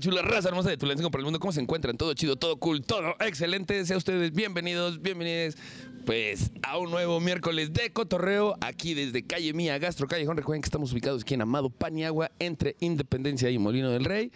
chula, raza hermosa de Tulancingo para el mundo. ¿Cómo se encuentran? Todo chido, todo cool, todo excelente. Sean ustedes bienvenidos, bienvenidos, pues, a un nuevo miércoles de cotorreo aquí desde Calle Mía, Gastro Callejón. Recuerden que estamos ubicados aquí en Amado Paniagua, entre Independencia y Molino del Rey.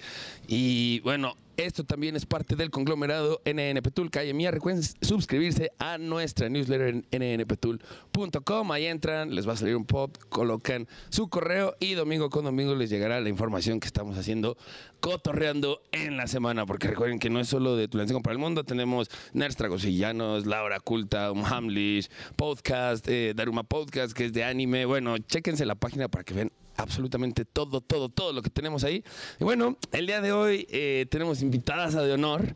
Y bueno, esto también es parte del conglomerado NN Petul Calle Mía. Recuerden suscribirse a nuestra newsletter en nnpetul.com. Ahí entran, les va a salir un pop, colocan su correo y domingo con domingo les llegará la información que estamos haciendo cotorreando en la semana. Porque recuerden que no es solo de Tulancingo para el Mundo, tenemos Nerds Tragosillanos, Laura Culta, un Hamlish, podcast, eh, Daruma Podcast, que es de anime. Bueno, chéquense la página para que vean absolutamente todo, todo, todo lo que tenemos ahí. Y bueno, el día de hoy eh, tenemos invitadas a de honor.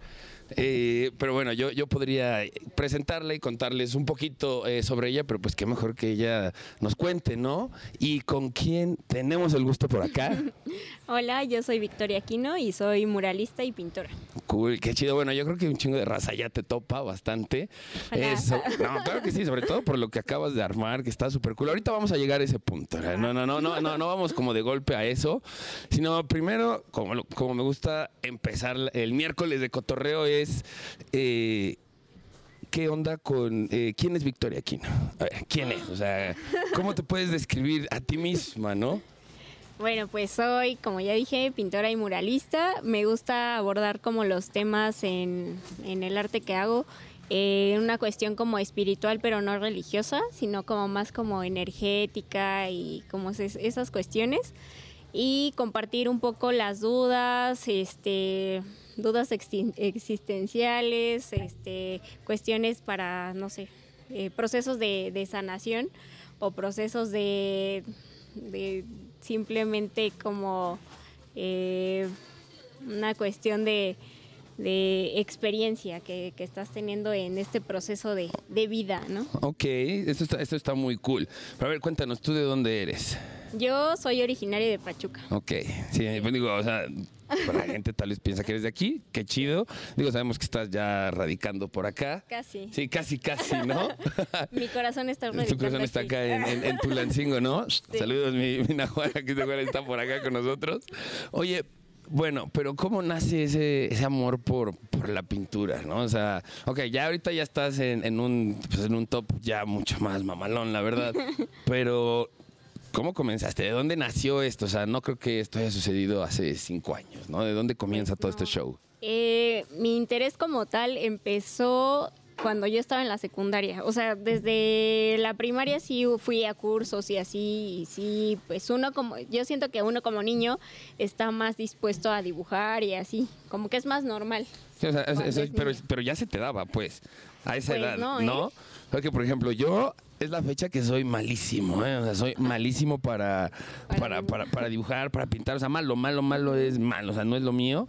Eh, pero bueno, yo, yo podría presentarla y contarles un poquito eh, sobre ella, pero pues qué mejor que ella nos cuente, ¿no? Y con quién tenemos el gusto por acá. Hola, yo soy Victoria Aquino y soy muralista y pintora. Cool, qué chido. Bueno, yo creo que un chingo de raza ya te topa bastante. Eso. No, claro que sí, sobre todo por lo que acabas de armar, que está súper cool. Ahorita vamos a llegar a ese punto. ¿eh? No, no, no, no, no, no vamos como de golpe a eso. Sino primero, como, como me gusta empezar el miércoles de cotorreo, es eh, ¿qué onda con eh, quién es Victoria Aquino? ¿quién es? O sea, ¿cómo te puedes describir a ti misma, no? Bueno, pues soy, como ya dije, pintora y muralista. Me gusta abordar como los temas en, en el arte que hago. eh, una cuestión como espiritual, pero no religiosa, sino como más como energética y como es- esas cuestiones. Y compartir un poco las dudas, este, dudas existenciales, este, cuestiones para, no sé, eh, procesos de, de sanación o procesos de, de simplemente como eh, una cuestión de, de experiencia que, que estás teniendo en este proceso de, de vida, ¿no? Ok, esto está, esto está muy cool. Pero a ver, cuéntanos, ¿tú de dónde eres? Yo soy originaria de Pachuca. Ok, sí, pues digo, o sea, la gente tal vez piensa que eres de aquí, qué chido. Digo, sabemos que estás ya radicando por acá. Casi. Sí, casi, casi, ¿no? Mi corazón está tu corazón está aquí. acá en, en, en Tulancingo, ¿no? Saludos, mi, mi Nahuara, que está por acá con nosotros. Oye, bueno, pero ¿cómo nace ese, ese amor por, por la pintura, no? O sea, ok, ya ahorita ya estás en, en un, pues, en un top ya mucho más mamalón, la verdad. Pero, ¿cómo comenzaste? ¿De dónde nació esto? O sea, no creo que esto haya sucedido hace cinco años, ¿no? ¿De dónde comienza Pues todo no. este show? Eh, mi interés como tal empezó cuando yo estaba en la secundaria. O sea, desde la primaria sí fui a cursos y así, y sí, pues uno como, yo siento que uno como niño está más dispuesto a dibujar y así, como que es más normal. Sí, o sea, es- Cuando eso- es pero, niña. pero ya se te daba, pues, a esa Pues edad, ¿no? no, ¿eh? Porque, por ejemplo, yo es la fecha que soy malísimo, ¿eh? O sea, soy malísimo para, para, Para dibujar, para pintar. O sea, malo, malo, malo es malo, o sea, no es lo mío.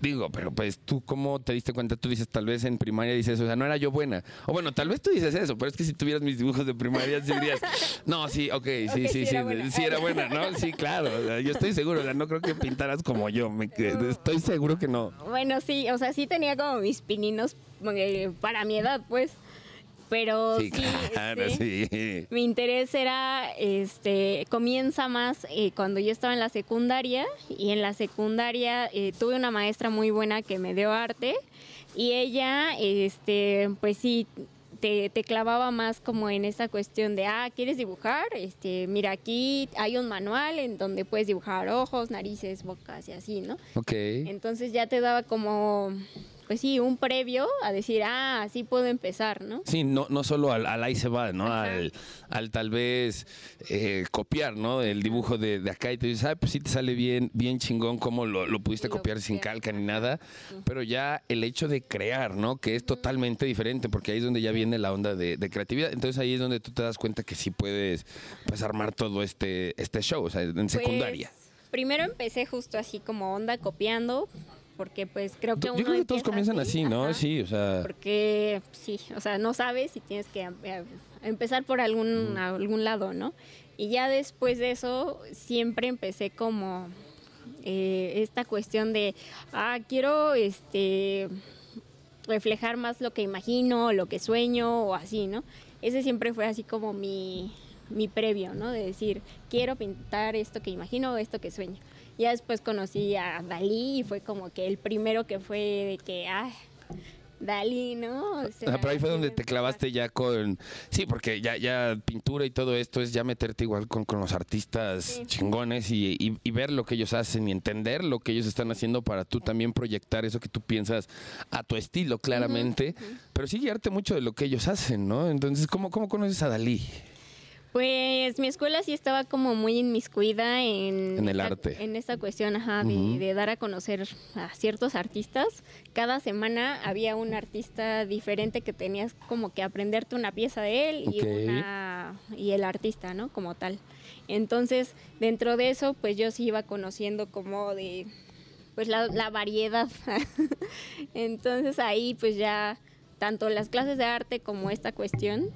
Digo, pero pues tú, ¿cómo te diste cuenta? Tú dices, tal vez en primaria dices, o sea, no era yo buena. O bueno, tal vez tú dices eso, pero es que si tuvieras mis dibujos de primaria, dirías, no, sí, ok, sí, Ok, sí, sí sí, era buena. sí era buena, ¿no? Sí, claro. o sea, yo estoy seguro, o sea, no creo que pintaras como yo. me- estoy seguro que no. Bueno, sí, o sea, sí tenía como mis pininos eh, para mi edad, pues. Pero Sí, sí, claro, este, sí. Mi interés era, este, comienza más eh, cuando yo estaba en la secundaria y en la secundaria eh, tuve una maestra muy buena que me dio arte y ella, este, pues sí, te, te clavaba más como en esa cuestión de, ah, ¿quieres dibujar? Este, mira, aquí hay un manual en donde puedes dibujar ojos, narices, bocas y así, ¿no? Ok. Entonces ya te daba como, pues sí, un previo a decir, ah, así puedo empezar, ¿no? Sí, no, no solo al, al ahí se va, ¿no? Al, al tal vez eh, copiar, ¿no? El dibujo de, de acá y te dices, ah, pues sí te sale bien, bien chingón cómo lo, lo pudiste lo copiar sin calca ni nada. Pero ya el hecho de crear, ¿no? Que es totalmente diferente, porque ahí es donde ya viene la onda de, de creatividad. Entonces ahí es donde tú te das cuenta que sí puedes pues, armar todo este, este show, o sea, en secundaria. Pues, primero empecé justo así como onda copiando, porque pues creo que Yo uno creo que todos comienzan así, ¿no? ajá, Sí, o sea. Porque sí, o sea, no sabes si tienes que eh, empezar por algún, algún lado, ¿no? Y ya después de eso siempre empecé como eh, esta cuestión de, ah, quiero este reflejar más lo que imagino, lo que sueño o así, ¿no? Ese siempre fue así como mi, mi previo, ¿no? De decir, quiero pintar esto que imagino o esto que sueño. Ya después conocí a Dalí y fue como que el primero que fue de que, ah, Dalí, ¿no? O sea, pero ahí fue donde te clavaste ya con... Sí, porque ya, ya pintura y todo esto es ya meterte igual con, con los artistas Sí. chingones y, y- y ver lo que ellos hacen y entender lo que ellos están haciendo para tú también proyectar eso que tú piensas a tu estilo, claramente. Pero sí guiarte mucho de lo que ellos hacen, ¿no? Entonces, ¿cómo, cómo conoces a Dalí? Pues mi escuela sí estaba como muy inmiscuida en, En el esta- arte. En esta cuestión, ajá, de, Ujú. de dar a conocer a ciertos artistas. Cada semana había un artista diferente que tenías como que aprenderte una pieza de él y, Ok. una- y el artista, ¿no? Como tal. Entonces, dentro de eso, pues yo sí iba conociendo como de pues la, la variedad. Entonces ahí pues ya tanto las clases de arte como esta cuestión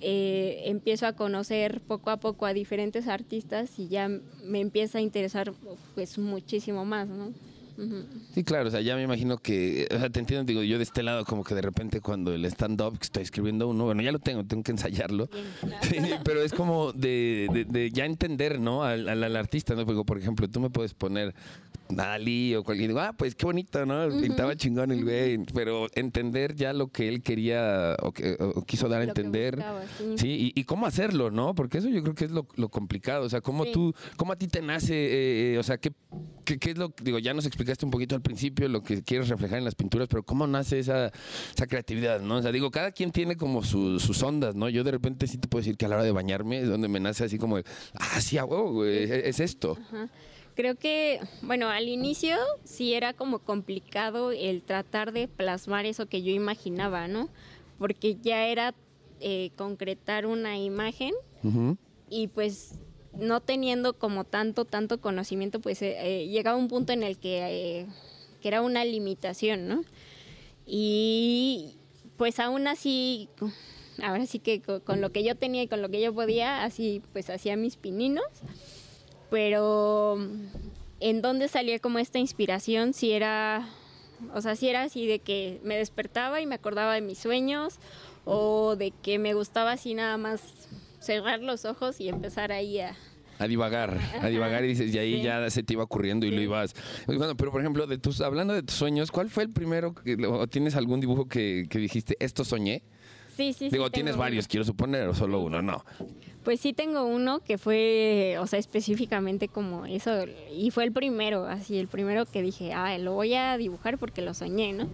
eh, empiezo a conocer poco a poco a diferentes artistas y ya me empieza a interesar pues muchísimo más, ¿no? Sí, claro, o sea, ya me imagino que, o sea, te entiendo, digo, yo de este lado como que de repente cuando el stand-up que estoy escribiendo uno, bueno, ya lo tengo, tengo que ensayarlo, Bien. Sí, pero es como de, de- de ya entender, ¿no? Al, al- al artista, ¿no? Porque, por ejemplo, tú me puedes poner Dalí o cualquier, ah, pues qué bonito, ¿no? Pintaba chingón el güey, pero entender ya lo que él quería o, que- o quiso dar a entender. buscaba, sí. Sí, y, y cómo hacerlo, ¿no? Porque eso yo creo que es lo, lo complicado. O sea, cómo Sí. tú, cómo a ti te nace, eh, eh, o sea, ¿qué, qué, qué es lo, digo, ya nos explicaste un poquito al principio lo que quieres reflejar en las pinturas, pero cómo nace esa, esa creatividad, ¿no? O sea, digo, cada quien tiene como su- sus ondas, ¿no? Yo de repente sí te puedo decir que a la hora de bañarme es donde me nace así como, ah, sí, a huevo, güey, es, es esto. Creo que, bueno, al inicio sí era como complicado el tratar de plasmar eso que yo imaginaba, ¿no? Porque ya era eh, concretar una imagen y pues no teniendo como tanto, tanto conocimiento, pues eh, eh, llegaba un punto en el que, eh, que era una limitación, ¿no? Y pues aún así, ahora sí que co- con, lo que yo tenía y con lo que yo podía, así pues hacía mis pininos, pero en dónde salía como esta inspiración, si era, o sea, si era así de que me despertaba y me acordaba de mis sueños, o de que me gustaba así nada más cerrar los ojos y empezar ahí a... A divagar, a divagar y dices, y ahí Sí. ya se te iba ocurriendo y lo ibas. Bueno, pero por ejemplo, de tus, hablando de tus sueños, ¿cuál fue el primero que, o tienes algún dibujo que, que dijiste, esto soñé? Sí, sí, sí. Digo, tienes uno. varios, quiero suponer, o solo uno, no. Pues sí tengo uno que fue, o sea, específicamente como eso, y fue el primero, así, el primero que dije, ah, lo voy a dibujar porque lo soñé, ¿no?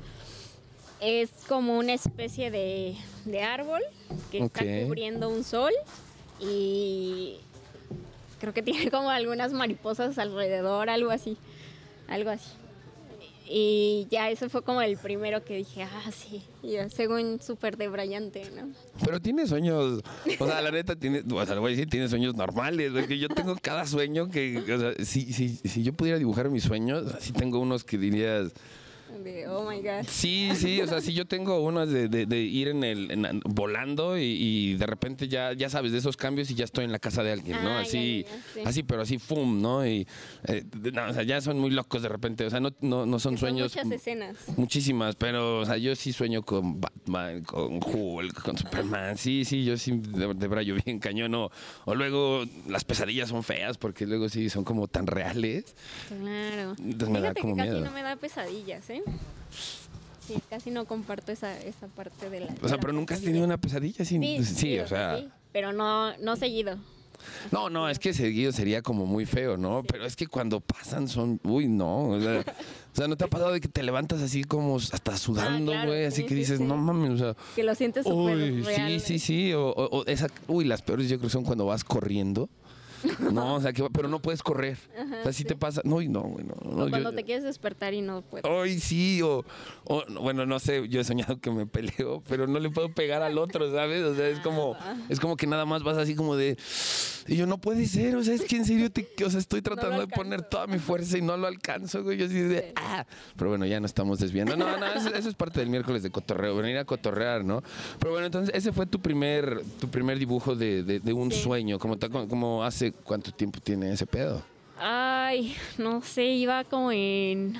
Es como una especie de, de árbol que está cubriendo un sol y creo que tiene como algunas mariposas alrededor, algo así, algo así. Y ya ese fue como el primero que dije, ah, sí, yo, según súper debrayante, ¿no? Pero tienes sueños, o sea, la neta, tienes, o sea, le voy a decir, tienes sueños normales, güey, que yo tengo cada sueño que, o sea, si, si, si yo pudiera dibujar mis sueños, sí tengo unos que dirías, De, oh my God. Sí, sí, o sea, sí yo tengo unas de, de- de ir en el en- volando y, y de repente ya, ya sabes de esos cambios y ya estoy en la casa de alguien, ¿no? Ah, así, ya, ya, sí. así, pero así, fum, ¿no? Y eh, no, o sea, ya son muy locos de repente, o sea, no, no, no son sueños. muchas escenas. Muchísimas, pero o sea, yo sí sueño con Batman, con Hulk, con Superman. Sí, sí, yo sí de, de brayo bien cañón. O, o luego las pesadillas son feas porque luego sí son como tan reales. Claro. Entonces me da Fíjate como que casi miedo. no me da pesadillas, ¿eh? Sí, casi no comparto esa, esa parte de la. O sea, pero nunca has tenido una pesadilla sin. Sí, Sí, o sea. sí, pero no, no seguido. No, no, es que seguido sería como muy feo, ¿no? Pero es que cuando pasan son, uy, no. O sea, o sea, ¿no te ha pasado de que te levantas así como hasta sudando, Ah, claro, güey? así sí, que sí, dices, sí. no mames, o sea. Que lo sientes súper Uy, real. sí, sí, sí. O, o- o esa, uy, las peores yo creo son cuando vas corriendo. No, o sea, que, pero no puedes correr. o sea, sí, te pasa. No, y no, güey, no, cuando yo- te quieres despertar y no puedes. Ay, sí, o, o, bueno, no sé, yo he soñado que me peleo, pero no le puedo pegar al otro, ¿sabes? O sea, es como, es como que nada más vas así como de, y yo no puede ser, o sea, es que en serio, te, o sea, estoy tratando de poner toda mi fuerza y no lo alcanzo, güey, yo así de, Sí. ah, pero bueno, ya no estamos desviando, no, no, eso, eso es parte del miércoles de cotorreo, venir a cotorrear, ¿no? Pero bueno, entonces, ese fue tu primer, tu primer dibujo de, de- de un Sí. sueño, como, como hace, ¿cuánto tiempo tiene ese pedo? Ay, no sé, iba como en.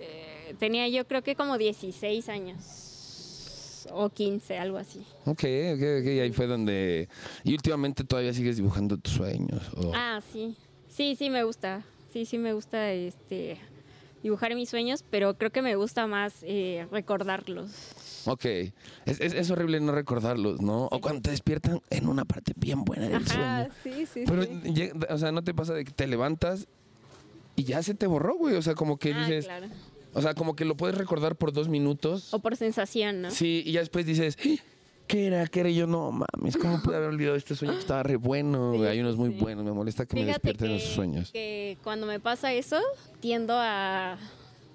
eh, tenía yo creo que como 16 años. O 15, algo así. Ok, ok, ok, ahí fue donde... Y últimamente todavía sigues dibujando tus sueños. o- Ah, sí. Sí, sí, me gusta. sí, sí me gusta este dibujar mis sueños, pero creo que me gusta más eh, recordarlos. Ok. Es, es- es horrible no recordarlos, ¿no? O cuando te despiertan en una parte bien buena del Ajá, sueño. sí, sí, Pero, sí. o sea, ¿no te pasa de que te levantas y ya se te borró, güey? O sea, como que Ah, dices... claro. O sea, como que lo puedes recordar por dos minutos. O por sensación, ¿no? Sí, y ya después dices... "¡Ah! ¿Qué era? ¿Qué era? Y yo, no mames, ¿cómo pude haber olvidado este sueño? Estaba re bueno, Sí. Hay unos muy sí. buenos. Me molesta que me despierten que, esos sueños. que cuando me pasa eso, tiendo a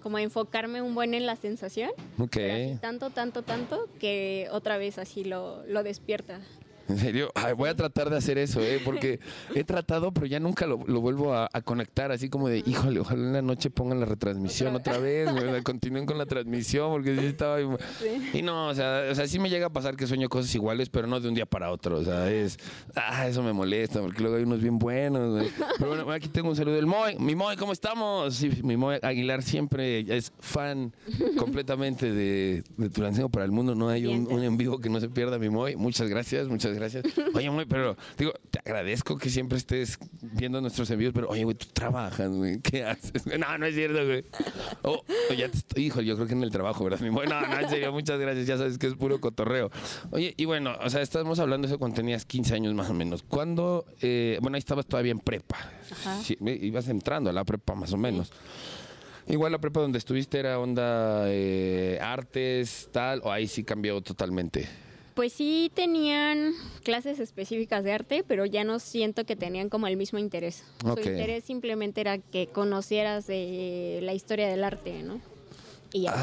como a enfocarme un buen en la sensación. Ok. pero así tanto, tanto, tanto que otra vez así lo, lo despierta. En serio, Ay, voy a tratar de hacer eso, ¿eh? porque he tratado, pero ya nunca lo, lo vuelvo a, a conectar, así como de, híjole, ojalá en la noche pongan la retransmisión otra vez, continúen con la transmisión, porque sí estaba... Sí. Y no, o sea, o sea, sí me llega a pasar que sueño cosas iguales, pero no de un día para otro, o sea, es... Ah, eso me molesta, porque luego hay unos bien buenos, güey. Pero bueno, aquí tengo un saludo del Moy. Mi Moy, ¿cómo estamos? Sí, mi Moy Aguilar siempre es fan completamente de, de Tulancingo para el Mundo, no hay un, un en vivo que no se pierda, mi Moy. Muchas gracias, muchas gracias. Oye, Moy, pero digo, te agradezco que siempre estés viendo nuestros envíos, pero oye, güey, tú trabajas, güey, ¿qué haces? No, no es cierto, güey. Oh, oh, ya te estoy, hijo, yo creo que en el trabajo, ¿verdad, mi Moy? No, no, en serio, muchas gracias, ya sabes que es puro cotorreo. Oye, y bueno, o sea, estamos hablando de eso cuando tenías 15 años más o menos. ¿Cuándo, eh, bueno, ahí estabas todavía en prepa? Sí, ibas entrando a la prepa más o menos. Igual la prepa donde estuviste era onda eh, artes, tal, o ahí sí cambió totalmente. Pues sí tenían clases específicas de arte, pero ya no siento que tenían como el mismo interés. Su interés simplemente era que conocieras de la historia del arte, ¿no? Y ya.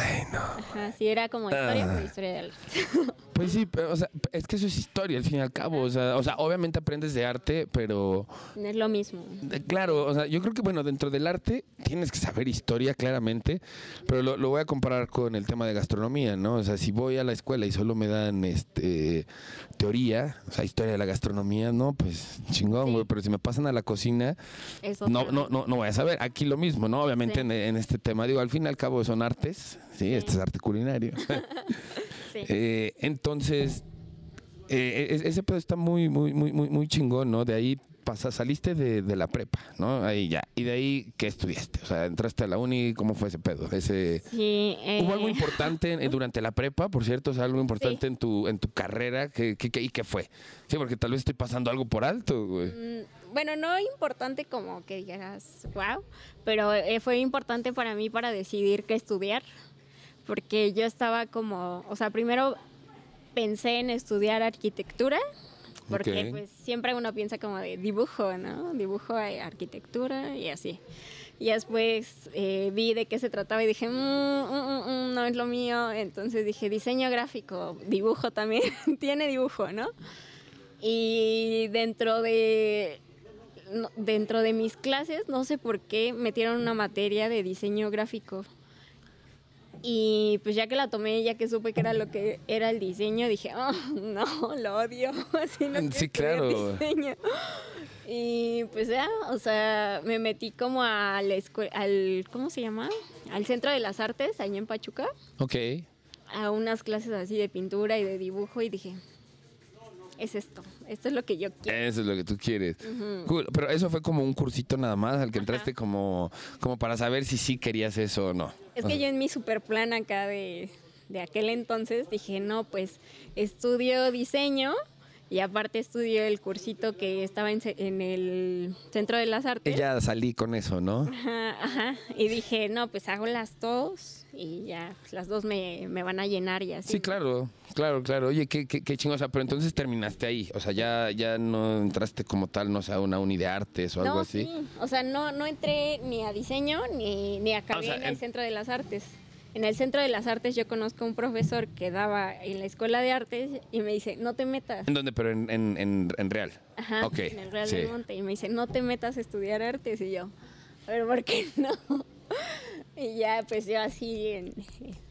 Ay, no. Ajá, sí, era como historia, Ah. pero historia del arte. Pues sí, pero, o sea, es que eso es historia al fin y al cabo. O sea, o sea, obviamente aprendes de arte, pero No es lo mismo. Claro, o sea, yo creo que bueno, dentro del arte tienes que saber historia claramente, pero lo, lo voy a comparar con el tema de gastronomía, ¿no? O sea, si voy a la escuela y solo me dan este teoría, o sea, historia de la gastronomía, no, pues chingón, Sí. güey, pero si me pasan a la cocina, no, no, no, no voy a saber. Aquí lo mismo, ¿no? Obviamente Sí. en, en este tema, digo, al fin y al cabo son artes, sí, este es arte culinario. Sí. Eh, entonces, eh, e- ese pedo está muy, muy, muy, muy, muy chingón, ¿no? De ahí pasa, saliste de, de la prepa, ¿no? Ahí ya. Y de ahí, ¿qué estudiaste? O sea, entraste a la uni, ¿cómo fue ese pedo? Ese, Sí, ¿Hubo algo eh, importante en- durante la prepa, por cierto? O sea, algo importante Sí. en tu, en tu carrera, ¿qué, qué, qué- y qué fue? Sí, porque tal vez estoy pasando algo por alto, güey. Mm, Bueno, no importante como que dijeras, wow, pero eh, fue importante para mí para decidir qué estudiar, porque yo estaba como, o sea, primero pensé en estudiar arquitectura, porque Ok. pues siempre uno piensa como de dibujo, ¿no? Dibujo, eh, arquitectura y así. Y después eh, vi de qué se trataba y dije, "Mm, mm, mm, mm, no es lo mío. Entonces dije, diseño gráfico, dibujo también, tiene dibujo, ¿no? Y dentro de no- dentro de mis clases, no sé por qué, metieron una materia de diseño gráfico. Y pues ya que la tomé, ya que supe que era lo que era el diseño, dije, oh, no, lo odio. Así no quiero Sí, claro. diseño. Y pues ya, o sea, me metí como a la al, ¿cómo se llama? Al Centro de las Artes, allá en Pachuca, Ok. a unas clases así de pintura y de dibujo y dije, es esto, esto es lo que yo quiero. Eso es lo que tú quieres. Cool. Pero eso fue como un cursito nada más al que entraste como, como para saber si sí querías eso o no. Es que yo en mi super plan acá de, de aquel entonces dije, no, pues estudio diseño y aparte estudio el cursito que estaba en, en el Centro de las Artes. Ya salí con eso, ¿no? Ajá, ajá. Y dije, no, pues hago las dos y ya, pues, las dos me, me van a llenar y así. Sí, claro, claro, claro. Oye, qué, qué, qué chingo. O sea, pero entonces terminaste ahí. O sea, ya, ya no entraste como tal, no sé, a una uni de artes o algo No, así. sí. O sea, no, no entré ni a diseño ni, ni acabé sea, en el en- Centro de las Artes. En el Centro de las Artes yo conozco a un profesor que daba en la Escuela de Artes y me dice, no te metas. ¿En dónde? Pero en, en, en, en real. Ajá, Ok, en el Real sí. del Monte. Y me dice, no te metas a estudiar artes. Y yo, a ver, ¿por qué no? Y ya, pues yo así,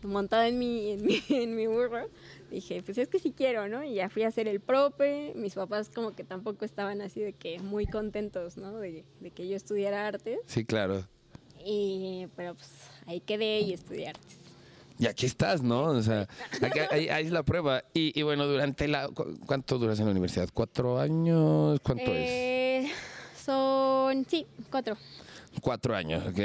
montada en mi, en, mi, en mi burro, dije, pues es que sí quiero, ¿no? Y ya fui a hacer el prope. Mis papás como que tampoco estaban así de que muy contentos, ¿no? De, de que yo estudiara artes. Sí, claro. Y, pero pues ahí quedé y estudié artes. Y aquí estás, ¿no? O sea, aquí- ahí, ahí es la prueba. Y, y bueno, durante la... cu- ¿Cuánto duras en la universidad? ¿Cuatro años? ¿Cuánto es? Eh, son, sí, cuatro. Cuatro años, ok.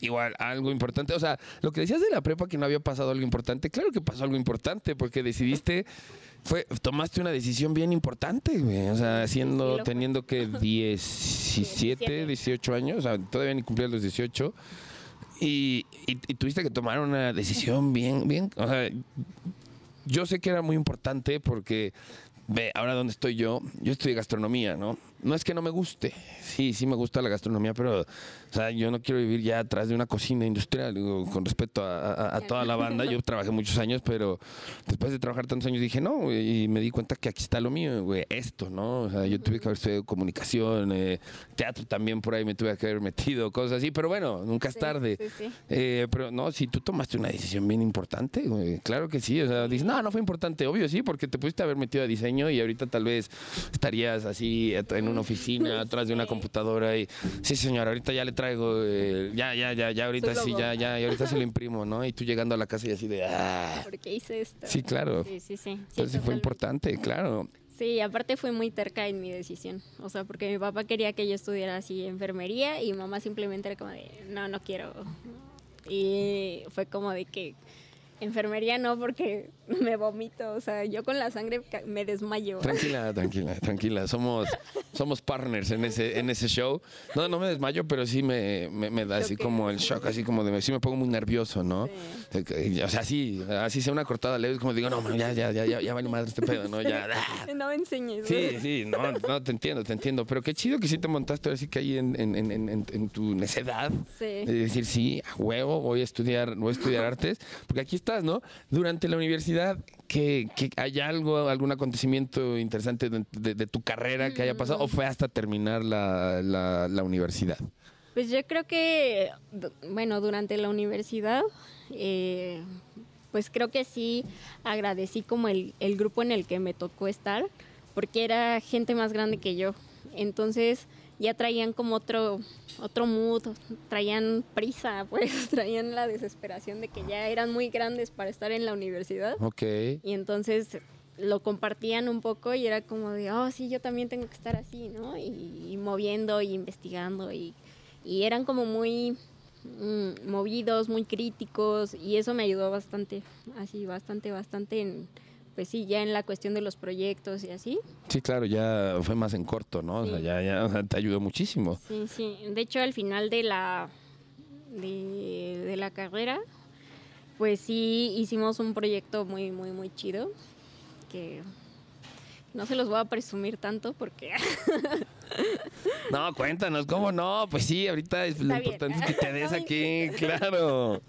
Igual, algo importante. O sea, lo que decías de la prepa que no había pasado algo importante, claro que pasó algo importante porque decidiste, fue, tomaste una decisión bien importante, güey. O sea, haciendo, teniendo que 17, 17. 18 años, o sea, todavía ni cumplías los 18. Y, y- y tuviste que tomar una decisión bien, bien, o sea, yo sé que era muy importante porque, ve, ahora donde estoy yo, yo estudié gastronomía, ¿no? No es que no me guste, sí, sí me gusta la gastronomía, pero, o sea, yo no quiero vivir ya atrás de una cocina industrial, digo, con respecto a, a- a toda la banda. Yo trabajé muchos años, pero después de trabajar tantos años dije, no, y me di cuenta que aquí está lo mío, güey, esto, ¿no? O sea, yo tuve que haber estudiado comunicación, eh, teatro también por ahí me tuve que haber metido, cosas así, pero bueno, nunca es Sí, tarde. sí, sí. Eh, pero no, si tú tomaste una decisión bien importante, güey, claro que sí. O sea, dices, no, no fue importante, obvio sí, porque te pudiste haber metido a diseño y ahorita tal vez estarías así en una oficina, atrás de una computadora y, sí, señor, ahorita ya le traigo, eh, ya, ya, ya, ya, ahorita sí, ya, ya, y ahorita se lo imprimo, ¿no? Y tú llegando a la casa y así de, ah. ¿Por qué hice esto? Sí, claro. Sí, sí, sí. Entonces sí fue importante, claro. Sí, aparte fui muy terca en mi decisión. O sea, porque mi papá quería que yo estudiara así enfermería y mamá simplemente era como de, no, no quiero. Y fue como de que enfermería no porque me vomito. O sea, yo con la sangre me desmayo. Tranquila, tranquila, tranquila. Somos, somos partners en ese, en ese show. No, no me desmayo, pero sí me, me, me da así como el shock, así como de, sí me pongo muy nervioso, ¿no? Sí. O sea, sí, así sea una cortada leve, como digo, no, ya, ya, ya, ya, ya vale madre este pedo, ¿no? Ya, ah. No me enseñes. Sí, sí, no, no, te entiendo, te entiendo. Pero qué chido que sí te montaste así que ahí en, en, en, en, en tu necedad. Sí. De decir, sí, a huevo, voy a estudiar, voy a estudiar artes. Porque aquí estás, ¿no? Durante la universidad, que, que hay algo, algún acontecimiento interesante de, de- de tu carrera que haya pasado, o fue hasta terminar la, la, la universidad. Pues yo creo que, bueno, durante la universidad, eh, pues creo que sí agradecí como el, el grupo en el que me tocó estar, porque era gente más grande que yo. Entonces ya traían como otro, otro mood, traían prisa, pues traían la desesperación de que ya eran muy grandes para estar en la universidad. Ok. Y entonces lo compartían un poco y era como de, oh, sí, yo también tengo que estar así, ¿no? Y, y moviendo y investigando y, y eran como muy mm, movidos, muy críticos y eso me ayudó bastante, así, bastante, bastante en, pues sí, ya en la cuestión de los proyectos y así. Sí, claro, ya fue más en corto, ¿no? O sea, ya, ya te ayudó muchísimo. Sí, sí. De hecho, al final de la, de, de la carrera, pues sí hicimos un proyecto muy, muy, muy chido que no se los voy a presumir tanto porque No, cuéntanos, ¿cómo no? Pues sí, ahorita es, lo importante es que te des aquí, claro.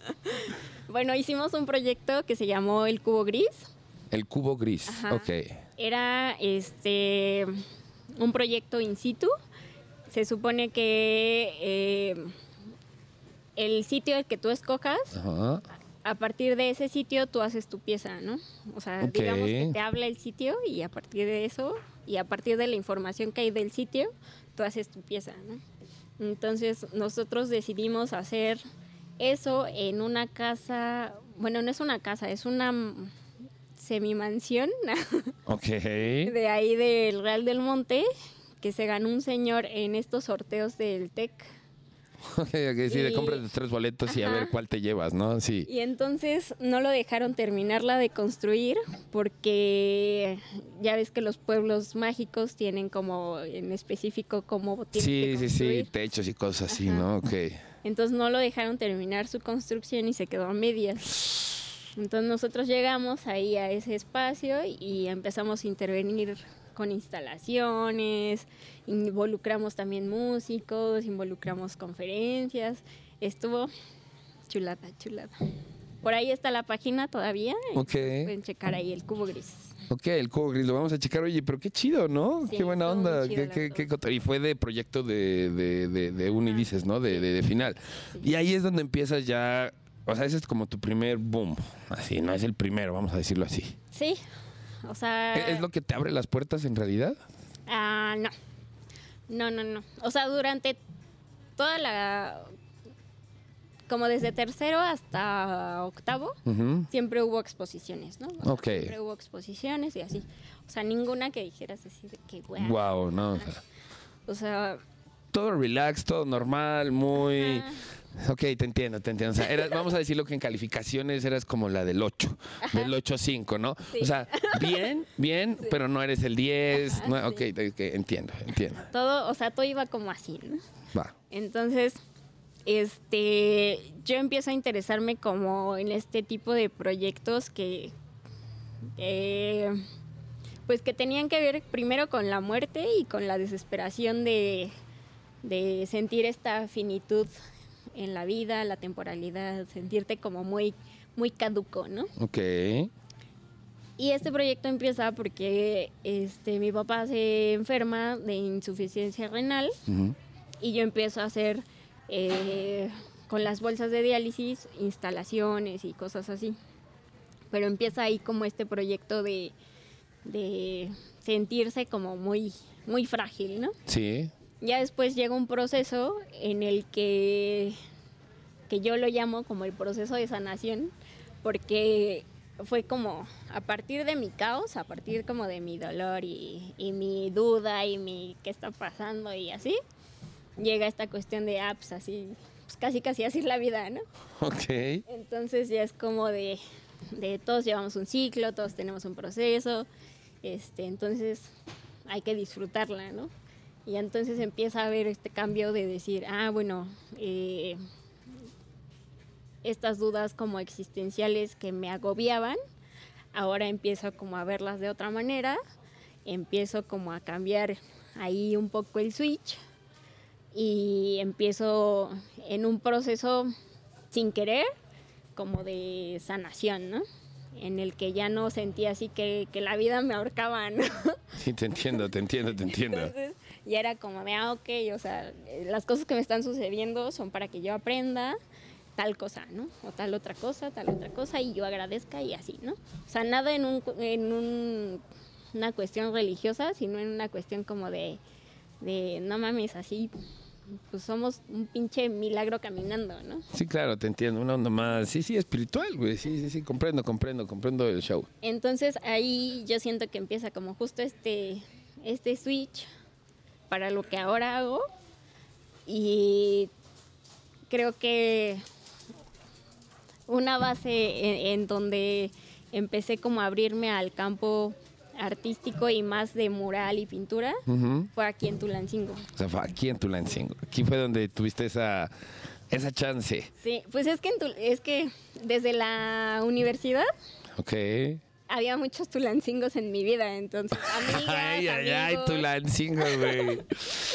bueno hicimos un proyecto que se llamó el cubo gris El cubo gris, Ajá. ok. era este un proyecto in situ se supone que eh, el sitio que tú escojas Ajá. a partir de ese sitio tú haces tu pieza, ¿no? O sea, digamos que te habla el sitio y a partir de eso y a partir de la información que hay del sitio, tú haces tu pieza, ¿no? Entonces nosotros decidimos hacer eso en una casa, bueno, no es una casa, es una semi mansión Ok. de ahí del Real del Monte que se ganó un señor en estos sorteos del TEC. Ok, sí, de compras los tres boletos y a ver cuál te llevas, ¿no? Sí. Y entonces no lo dejaron terminarla de construir porque ya ves que los pueblos mágicos tienen como en específico cómo tienen Sí, que sí, sí, techos y cosas así. ¿no? Ok. Entonces no lo dejaron terminar su construcción y se quedó a medias. Entonces nosotros llegamos ahí a ese espacio y empezamos a intervenir con instalaciones, involucramos también músicos, involucramos conferencias. Estuvo chulada, chulada. Por ahí está la página todavía. y Ok. Pueden checar ahí el cubo gris. Ok, el cubo gris lo vamos a checar. Oye, pero qué chido, ¿no? Sí, qué buena onda. Qué- qué- qué y fue de proyecto de, de, de, de ¿no? De, de, de final. Sí. Y ahí es donde empiezas ya. O sea, ese es como tu primer boom. Así, no es el primero, vamos a decirlo así. Sí, o sea... ¿E- ¿Es lo que te abre las puertas en realidad? Ah, no. No, no, no. O sea, durante toda la... Como desde tercero hasta octavo, siempre hubo exposiciones, ¿no? O sea, Ok. Siempre hubo exposiciones y así. O sea, ninguna que dijeras así de que, wow. Wow, ¿no? O sea, O sea, todo relax, todo normal, muy... Ok, te entiendo, te entiendo. O sea, eras- vamos a decirlo que en calificaciones eras como la del 8, del 8-5, ¿no? Sí. O sea, bien, bien, pero no eres el 10. Ajá, no, sí. ok, ok, entiendo, entiendo. Todo, o sea, todo iba como así, ¿no? Va. Entonces, este, yo empiezo a interesarme como en este tipo de proyectos que, eh, pues que tenían que ver primero con la muerte y con la desesperación de, de sentir esta finitud en la vida, la temporalidad, sentirte como muy, muy caduco, ¿no? Ok. Y este proyecto empieza porque este, mi papá se enferma de insuficiencia renal Ujú. y yo empiezo a hacer eh, con las bolsas de diálisis instalaciones y cosas así. Pero empieza ahí como este proyecto de, de sentirse como muy, muy frágil, ¿no? Sí. Ya después llega un proceso en el que, que yo lo llamo como el proceso de sanación, porque fue como a partir de mi caos, a partir como de mi dolor y, y mi duda y mi qué está pasando y así, llega esta cuestión de apps, así, pues casi casi así es la vida, ¿no? Ok. Entonces ya es como de, de todos llevamos un ciclo, todos tenemos un proceso, este, entonces hay que disfrutarla, ¿no? Y entonces empieza a haber este cambio de decir, ah, bueno, eh, estas dudas como existenciales que me agobiaban, ahora empiezo como a verlas de otra manera, empiezo como a cambiar ahí un poco el switch y empiezo en un proceso sin querer como de sanación, ¿no? En el que ya no sentía así que, que la vida me ahorcaba, ¿no? Sí, te entiendo, te entiendo, te entiendo. Entonces ya era como de, ah, ok, o sea, eh, las cosas que me están sucediendo son para que yo aprenda tal cosa, ¿no? O tal otra cosa, tal otra cosa, y yo agradezca y así, ¿no? O sea, nada en, un, en un- una cuestión religiosa, sino en una cuestión como de, de, no mames, así, pues somos un pinche milagro caminando, ¿no? Sí, claro, te entiendo. Una onda más. Sí, sí, espiritual, güey. Sí, sí, sí, comprendo, comprendo, comprendo el show. Entonces ahí yo siento que empieza como justo este, este switch para lo que ahora hago y creo que una base en, en donde empecé como a abrirme al campo artístico y más de mural y pintura fue aquí en Tulancingo. O sea, fue aquí en Tulancingo. Aquí fue donde tuviste esa, esa chance. Sí, pues es que, en Tul- es que desde la universidad Ok. Había muchos tulancingos en mi vida, entonces amigas, Ay, ay, ay. Tulancingo, güey.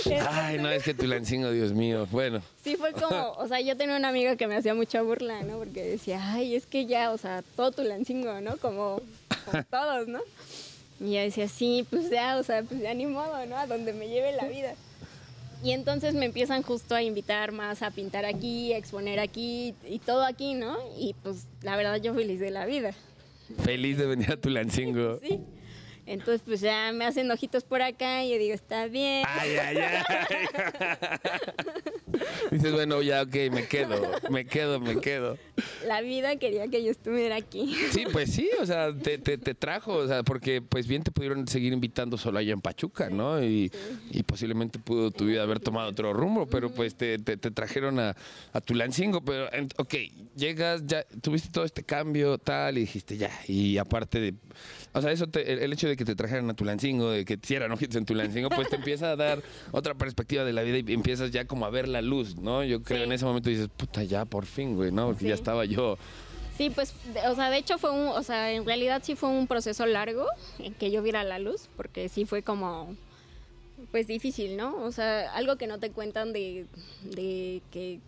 Ay, no, es que Tulancingo, Dios mío. Bueno, Sí, fue como, o sea, yo tenía una amiga que me hacía mucha burla, ¿no? Porque decía, ay, es que ya, o sea, todo Tulancingo, ¿no? Como, como todos, ¿no? Y yo decía, sí, pues ya, o sea, pues ya ni modo, ¿no? A donde me lleve la vida. Y entonces me empiezan justo a invitar más a pintar aquí, a exponer aquí y todo aquí, ¿no? Y pues la verdad yo feliz de la vida. Feliz de venir a Tulancingo. Sí. Entonces pues ya me hacen ojitos por acá y yo digo, está bien. Ay, ay, ay. Dices, bueno, ya, ok, me quedo, me quedo, me quedo. La vida quería que yo estuviera aquí. Sí, pues sí, o sea, te, te, te trajo, o sea, porque pues bien te pudieron seguir invitando solo allá en Pachuca, ¿no? Y, y posiblemente pudo tu vida haber tomado otro rumbo, pero pues te, te, te trajeron a, a Tulancingo, pero, ok, llegas, ya tuviste todo este cambio, tal, y dijiste ya, y aparte de, o sea, eso, te- el, el hecho de que te trajeran a Tulancingo, de que te hicieran ojitos en Tulancingo, pues te empieza a dar otra perspectiva de la vida y empiezas ya como a ver la luz, ¿no? Yo creo Sí. en ese momento dices, puta, ya, por fin, güey, ¿no? Porque ya Sí. estaba yo. Sí, pues, o sea, de hecho fue un, o sea, en realidad sí fue un proceso largo en que yo viera la luz, porque sí fue como, pues difícil, ¿no? O sea, algo que no te cuentan de, de que,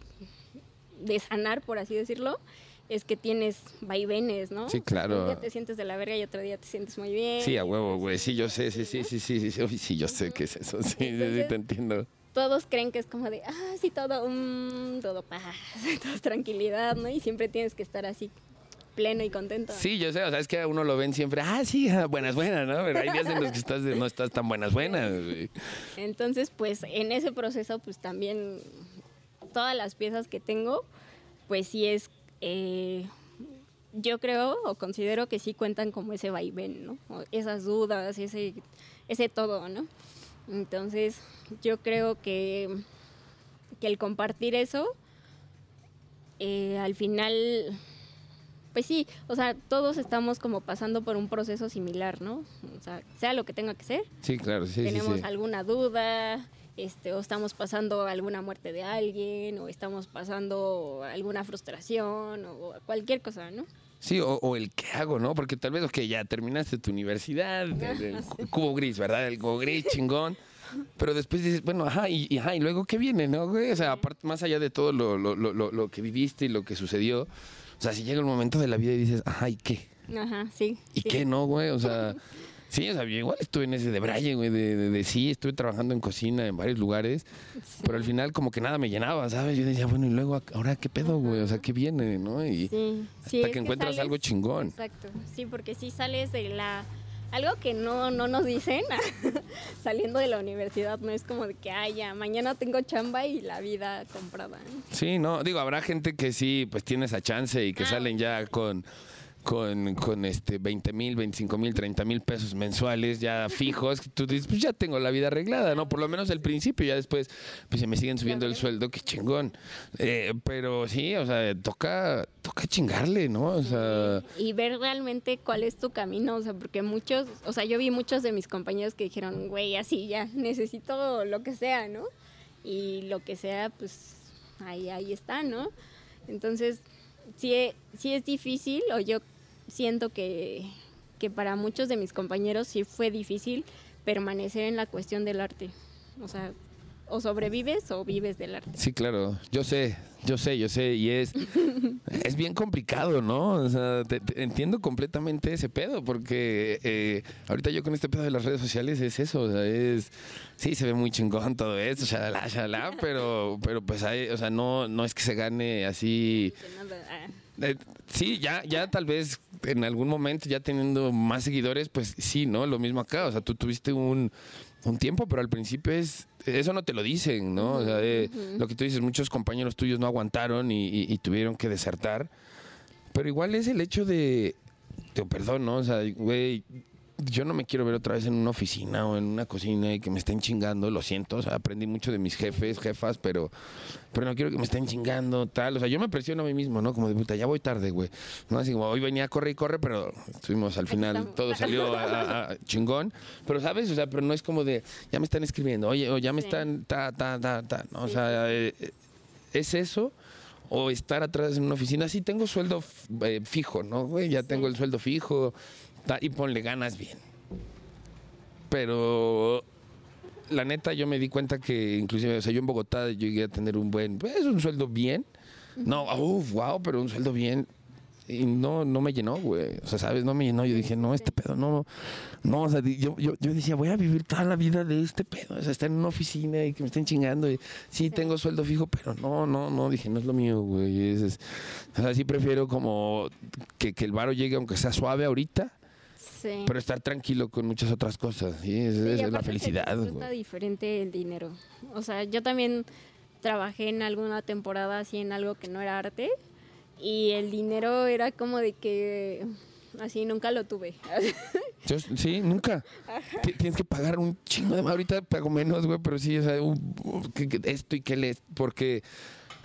de sanar, por así decirlo, es que tienes vaivenes, ¿no? Sí, claro. Un día te sientes de la verga y otro día te sientes muy bien. Sí, a huevo, güey. Sí, yo sé, sí, sí, sí, sí, sí, sí, sí, yo sé qué es eso. Sí, sí, sí, te entiendo. Todos creen que es como de, ah, sí, todo, mm, todo paz, todo tranquilidad, ¿no? Y siempre tienes que estar así pleno y contento. Sí, yo sé, o sea, es que a uno lo ven siempre, ah, sí, buenas, buenas, ¿no? Pero hay días en los que estás de- no estás tan buenas, buenas. güey. Entonces, pues en ese proceso, pues también todas las piezas que tengo, pues sí es, eh, yo creo o considero que sí cuentan como ese vaivén, ¿no? O esas dudas, ese, ese todo, ¿no? Entonces, yo creo que que el compartir eso, eh, al final, pues sí, o sea, todos estamos como pasando por un proceso similar, ¿no? O sea, sea lo que tenga que ser. Sí, claro, sí, sí, tenemos sí. alguna duda, este, o estamos pasando alguna muerte de alguien, o estamos pasando alguna frustración, o cualquier cosa, ¿no? Sí, o, o el qué hago, ¿no? Porque tal vez, ok, ya terminaste tu universidad, el, el cubo gris, ¿verdad? El cubo gris, chingón. Pero después dices, bueno, ajá, y, y, ajá, y luego qué viene, ¿no, güey? O sea, aparte, más allá de todo lo, lo, lo, lo- lo que viviste y lo que sucedió, o sea, si llega el momento de la vida y dices, ajá, ¿y qué? Ajá, sí. ¿Y sí. qué no, güey? O sea, sí, o sea, yo igual estuve en ese de Braille, güey, de, de, de sí, estuve trabajando en cocina en varios lugares, pero al final como que nada me llenaba, ¿sabes? Yo decía, bueno, y luego, ¿ahora qué pedo, güey? O sea, ¿qué viene, no? Y Sí, sí, hasta es que encuentras sales- algo chingón. Exacto, sí, porque si sales de la... Algo que no, no nos dicen saliendo de la universidad, no es como de que, ay, ya, mañana tengo chamba y la vida comprada. Sí, no, digo, habrá gente que sí, pues tiene esa chance y que Ah, salen ya con, con, con este 20 mil, 25 mil, 30 mil pesos mensuales ya fijos. Tú dices, pues ya tengo la vida arreglada, ¿no? Por lo menos al principio, ya después, pues se me siguen subiendo el sueldo, qué chingón. Eh, pero sí, o sea, toca, toca chingarle, ¿no? O sea, Y ver realmente cuál es tu camino, o sea, porque muchos, o sea, yo vi muchos de mis compañeros que dijeron, güey, así ya, necesito lo que sea, ¿no? Y lo que sea, pues ahí, ahí está, ¿no? Entonces, sí, sí es difícil, o yo siento que, que para muchos de mis compañeros sí fue difícil permanecer en la cuestión del arte. O sea, o sobrevives o vives del arte. sí, claro, yo sé, yo sé, yo sé, y es, es bien complicado, ¿no? O sea, te- te- entiendo completamente ese pedo, porque eh, ahorita yo con este pedo de las redes sociales es eso, o sea, es, sí, se ve muy chingón todo esto, shalala, shalala, pero, pero pues hay, o sea, no, no es que se gane así, ah, eh, sí, ya, ya tal vez en algún momento ya teniendo más seguidores, pues sí, ¿no? Lo mismo acá, o sea, tú tuviste un, un tiempo, pero al principio es, eso no te lo dicen, ¿no? O sea, eh, lo que tú dices, muchos compañeros tuyos no aguantaron y, y- y tuvieron que desertar, pero igual es el hecho de, te perdón, ¿no? O sea, güey, yo no me quiero ver otra vez en una oficina o en una cocina y que me estén chingando, lo siento, o sea, aprendí mucho de mis jefes, jefas, pero, pero no quiero que me estén chingando, tal, o sea, yo me presiono a mí mismo, ¿no? Como de puta, ya voy tarde, güey, ¿no? Así como hoy venía a correr y corre, pero estuvimos al final, todo salió a- a- a chingón, pero ¿sabes? O sea, pero no es como de, ya me están escribiendo, oye, o ya me Sí. están, ta, ta, ta, ta, ¿no? O sea, eh, es eso o estar atrás en una oficina. Sí, tengo sueldo eh, fijo, ¿no? Güey, ya tengo el sueldo fijo y ponle ganas bien. Pero la neta, yo me di cuenta que inclusive, o sea, yo en Bogotá yo llegué a tener un buen, pues un sueldo bien. No, uff, wow, pero un sueldo bien. Y no, no me llenó, güey. O sea, ¿sabes? No me llenó. Yo dije, no, este pedo no. No, o sea, yo, yo, yo decía, voy a vivir toda la vida de este pedo. O sea, estar en una oficina y que me estén chingando. Y, sí, tengo sueldo fijo, pero no, no, no. Dije, no es lo mío, güey. Es- es- o sea, sí prefiero como que, que el varo llegue, aunque sea suave ahorita, sí. pero estar tranquilo con muchas otras cosas. Sí, es, Sí, es la felicidad, güey. diferente el dinero. O sea, yo también trabajé en alguna temporada así en algo que no era arte y el dinero era como de que así nunca lo tuve. Yo, sí, nunca. Ti- Tienes que pagar un chingo de más. Ahorita pago menos, güey, pero sí, o sea, un- que- que esto y que les. Porque,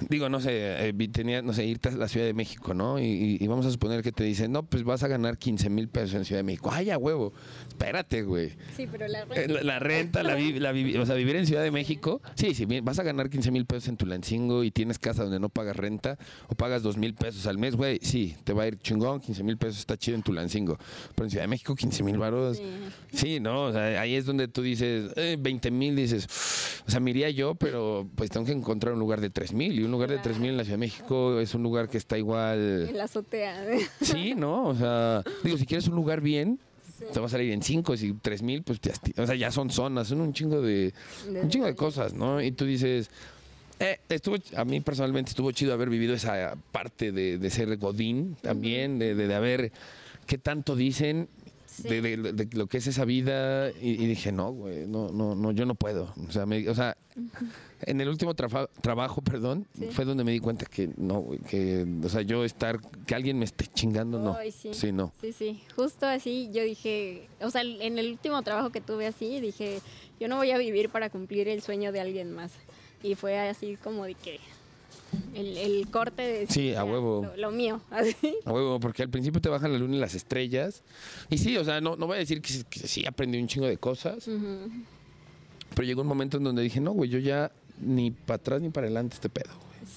digo, no sé, eh, tenía, no sé, irte a la Ciudad de México, ¿no? Y, y- y vamos a suponer que te dicen, no, pues vas a ganar 15 mil pesos en Ciudad de México. ¡Ay, a huevo! Espérate, güey. sí, pero la Eh, La, la renta, la, vi- la vivi- o sea, vivir en Ciudad de México, sí, sí, vas a ganar 15 mil pesos en Tulancingo y tienes casa donde no pagas renta o pagas 2 mil pesos al mes, güey, sí, te va a ir chingón, 15 mil pesos está chido en Tulancingo, pero en Ciudad de México 15 mil varos, Sí. sí, no, o sea, ahí es donde tú dices, eh, 20 mil, dices, o sea, me iría yo, pero pues tengo que encontrar un lugar de 3 mil y un lugar de 3 mil en la Ciudad de México es un lugar que está igual... en la azotea. Sí, ¿no? O sea, digo, si quieres un lugar bien, te va a salir en 5, si 3 mil, pues ya, esti- o sea, ya son zonas, son un chingo de, un chingo de cosas, ¿no? Y tú dices, eh, estuvo, a mí personalmente estuvo chido haber vivido esa parte de, de ser Godín también, de, de, de haber, ¿qué tanto dicen? Sí. De, de- de lo que es esa vida y, y dije no güey no no no yo no puedo o sea me- o sea en el último trafa- trabajo perdón Sí. fue donde me di cuenta que no güey, que o sea yo estar que alguien me esté chingando no Ay, sí. sí no Sí, sí, justo así yo dije, o sea, en el último trabajo que tuve así, dije, yo no voy a vivir para cumplir el sueño de alguien más. y fue así como de que el, el corte de Sí, a huevo. Lo, lo mío, así. A huevo, porque al principio te bajan la luna y las estrellas. Y sí, o sea, no, no voy a decir que, sí- que sí aprendí un chingo de cosas, pero llegó un momento en donde dije, no, güey, yo ya ni para atrás ni para adelante este pedo.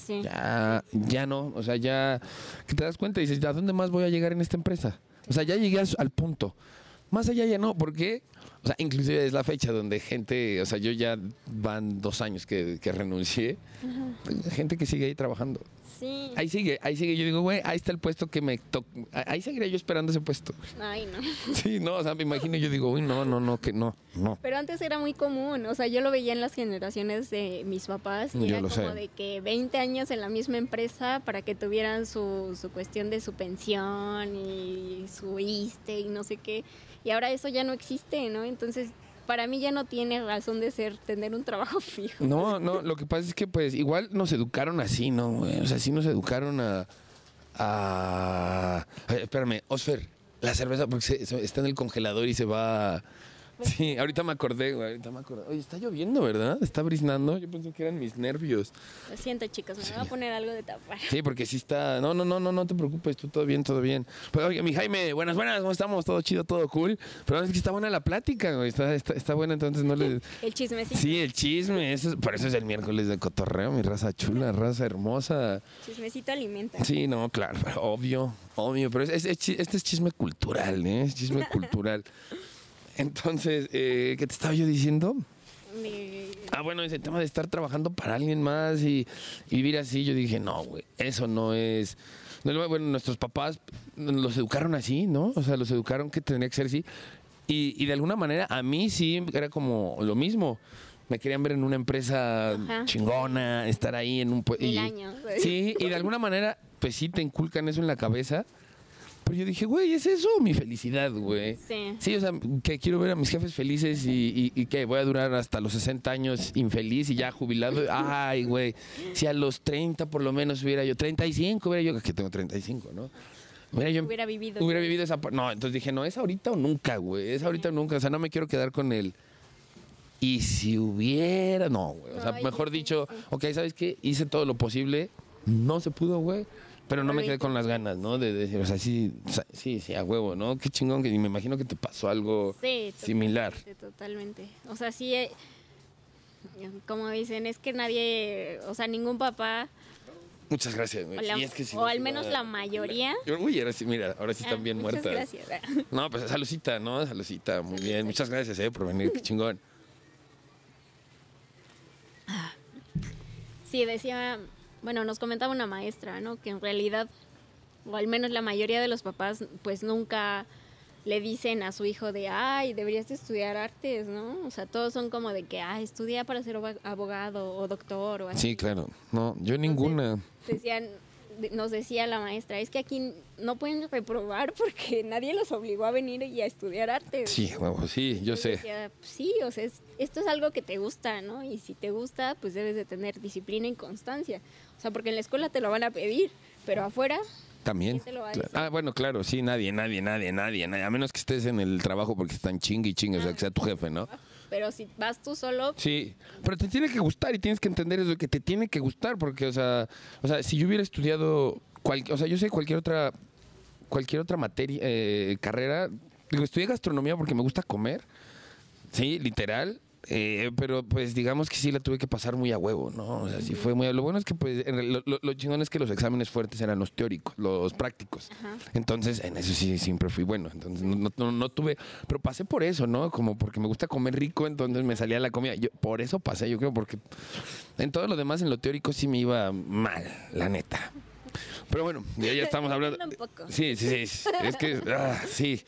Sí. Ya, ya no, o sea, ya que te das cuenta y dices, ¿a dónde más voy a llegar en esta empresa? O sea, ya llegué al, al punto. Más allá ya no, porque, o sea, inclusive es la fecha donde gente, o sea, yo ya van dos años que, que renuncié, gente que sigue ahí trabajando. Sí. Ahí sigue, ahí sigue. Yo digo, güey, ahí está el puesto que me tocó. Ahí seguiré yo esperando ese puesto. Ay, no. Sí, no, o sea, me imagino, yo digo, uy, no, no, no, que no, no. Pero antes era muy común, o sea, yo lo veía en las generaciones de mis papás, y Yo era lo como sé. de que 20 años en la misma empresa para que tuvieran su, su cuestión de su pensión y su ISTE y no sé qué, y ahora eso ya no existe, ¿no? Entonces, para mí ya no tiene razón de ser tener un trabajo fijo. No, no, lo que pasa es que pues igual nos educaron así, ¿no? O sea, sí nos educaron a... espérame, Osfer, la cerveza porque está en el congelador y se va... Sí, ahorita me acordé, güey, ahorita me acordé. Oye, está lloviendo, ¿verdad? Está briznando. Yo pensé que eran mis nervios. Lo siento, chicos, me voy a poner algo de tapar. Sí, porque sí está. No, no, no, no, no te preocupes, tú todo bien, todo bien. Pues, oye, mi Jaime, buenas, buenas, ¿cómo estamos? Todo chido, todo cool. Pero es que está buena la plática, güey. Está, está, está buena, entonces no le. El chismecito, Sí, el chisme, eso es- por eso es el miércoles de cotorreo, mi raza chula, raza hermosa. chismecito alimenta. Sí, no, claro, obvio, obvio, pero es- es- este es chisme cultural, ¿eh? Es chisme cultural. Entonces, eh, ¿qué te estaba yo diciendo? Ah, bueno, ese tema de estar trabajando para alguien más y, y vivir así, yo dije, no, güey, eso no es... no es- bueno, nuestros papás los educaron así, ¿no? O sea, los educaron que tenía que ser así. Y, y de alguna manera a mí sí era como lo mismo. Me querían ver en una empresa Ajá. chingona, estar ahí en un... Mil y- años. Sí, y de alguna manera, pues sí te inculcan eso en la cabeza. Pero yo dije, güey, ¿es eso mi felicidad, güey? Sí. Sí, o sea, que quiero ver a mis jefes felices y, y- y que voy a durar hasta los 60 años infeliz y ya jubilado. Ay, güey, si a los 30 por lo menos hubiera yo, 35 hubiera yo, que tengo 35, ¿no? Hubiera yo Hubiera vivido. hubiera vivido esa... No, entonces dije, no, es ahorita o nunca, güey, es ahorita o nunca. O sea, no me quiero quedar con el... Y si hubiera... No, güey, o sea, Ay, mejor sí, dicho, sí. ok, ¿sabes qué? Hice todo lo posible, no se pudo, güey. Pero no me quedé con las ganas, ¿no? De decir, o sea, sí, sí, sí, a huevo, ¿no? Qué chingón que y me imagino que te pasó algo Sí, similar. totalmente, Totalmente. O sea, sí, eh, como dicen, es que nadie, o sea, ningún papá, Muchas gracias, güey. o, la- Sí, es que sí o nos al menos la mayoría. Yo, Uy, ahora sí, mira, ahora sí están Ah, bien muchas muertas. gracias. No, pues saludcita, ¿no? Saludcita, muy bien. Muchas gracias, eh, por venir, qué chingón. Sí, decía, bueno, nos comentaba una maestra, ¿no? Que en realidad, o al menos la mayoría de los papás, pues nunca le dicen a su hijo de, ay, deberías de estudiar artes, ¿no? O sea, todos son como de que, ay, estudia para ser abo- abogado o doctor o así. Sí, claro. No, yo ninguna. Decían, de- nos decía la maestra, es que aquí no pueden reprobar porque nadie los obligó a venir y a estudiar artes. Sí, huevo, sí, yo sé. decía, "Pues sí, o sea, es- esto es algo que te gusta, ¿no? Y si te gusta, pues debes de tener disciplina y constancia. O sea, porque en la escuela te lo van a pedir, pero afuera, También. Ah, bueno, claro, sí, nadie, nadie, nadie, nadie, nadie. A menos que estés en el trabajo porque están chingue y chingue, o sea, que sea tu jefe, ¿no? Pero si vas tú solo, Sí, pero te tiene que gustar y tienes que entender eso, que te tiene que gustar, porque, o sea, o sea si yo hubiera estudiado, cual- o sea, yo sé cualquier otra, cualquier otra materia, eh, carrera, digo, estudié gastronomía porque me gusta comer, sí, literal, eh, pero pues digamos que sí la tuve que pasar muy a huevo, ¿no? O sea, sí fue muy a... Lo bueno es que pues lo, lo- lo chingón es que los exámenes fuertes eran los teóricos, los prácticos. Ajá. Entonces, en eso sí siempre fui bueno. Entonces, no, no- no- no tuve, pero pasé por eso, ¿no? Como porque me gusta comer rico, entonces me salía la comida. Yo, por eso pasé, yo creo, porque en todo lo demás, en lo teórico, sí me iba mal, la neta. Pero bueno, ya, ya estamos hablando. Un poco. Sí, sí, sí. Es que, ah, sí.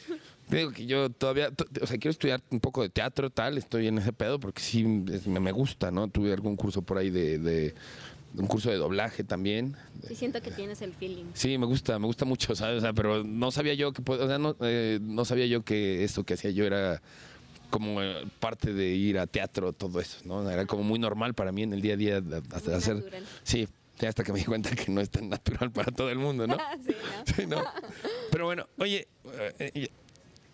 Digo que yo todavía, to- o sea, quiero estudiar un poco de teatro, tal, estoy en ese pedo porque sí me, me gusta, ¿no? Tuve algún curso por ahí de, de- un curso de doblaje también. sí siento que tienes el feeling. Sí, me gusta, me gusta mucho, ¿sabes? O sea, pero no sabía yo que, o sea, no, eh, no sabía yo que esto que hacía yo era como eh, parte de ir a teatro, todo eso, ¿no? Era como muy normal para mí en el día a día hasta hacer. natural. Sí, hasta que me di cuenta que no es tan natural para todo el mundo, ¿no? sí, ¿no? Sí, ¿no? Pero bueno, oye, eh, eh,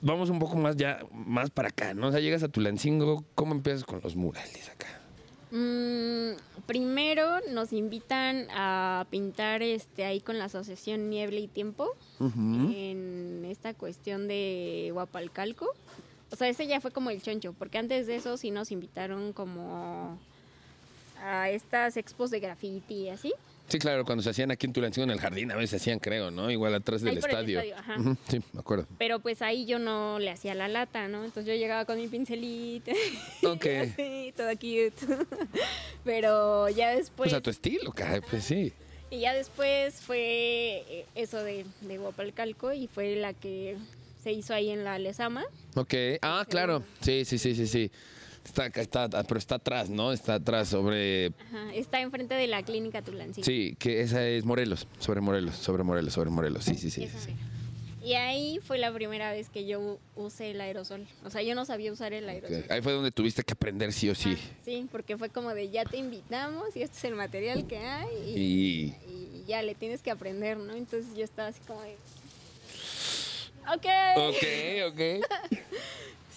vamos un poco más ya, más para acá, ¿no? O sea, llegas a Tulancingo, ¿cómo empiezas con los murales acá? Mm, primero nos invitan a pintar este ahí con la asociación Niebla y Tiempo en esta cuestión de Huapalcalco. O sea, ese ya fue como el choncho, porque antes de eso sí nos invitaron como a estas expos de graffiti y así. Sí, claro, cuando se hacían aquí en Tulancingo en el jardín, a veces se hacían, creo, ¿no? Igual atrás del Ahí por el estadio. Sí, me acuerdo. Pero pues ahí yo no le hacía la lata, ¿no? Entonces yo llegaba con mi pincelito. Ok. así, todo cute. Pero ya después. Pues a tu estilo, caray, pues sí. Y ya después fue eh, eso de, de Guapalcalco y fue la que se hizo ahí en la Lesama. Ok. Ah, claro. Sí, sí, sí, sí, sí. Está, está, pero está atrás, ¿no? Está atrás sobre... Ajá, está enfrente de la clínica Tulancingo. Sí, que esa es Morelos, sobre Morelos, sobre Morelos, sobre Morelos. Sí, sí, sí. Y ahí fue la primera vez que yo usé el aerosol. O sea, yo no sabía usar el aerosol. Ahí fue donde tuviste que aprender sí o sí. Sí, porque fue como de ya te invitamos y este es el material que hay y, Y... y ya le tienes que aprender, ¿no? Entonces yo estaba así como de... Ok. Ok, ok.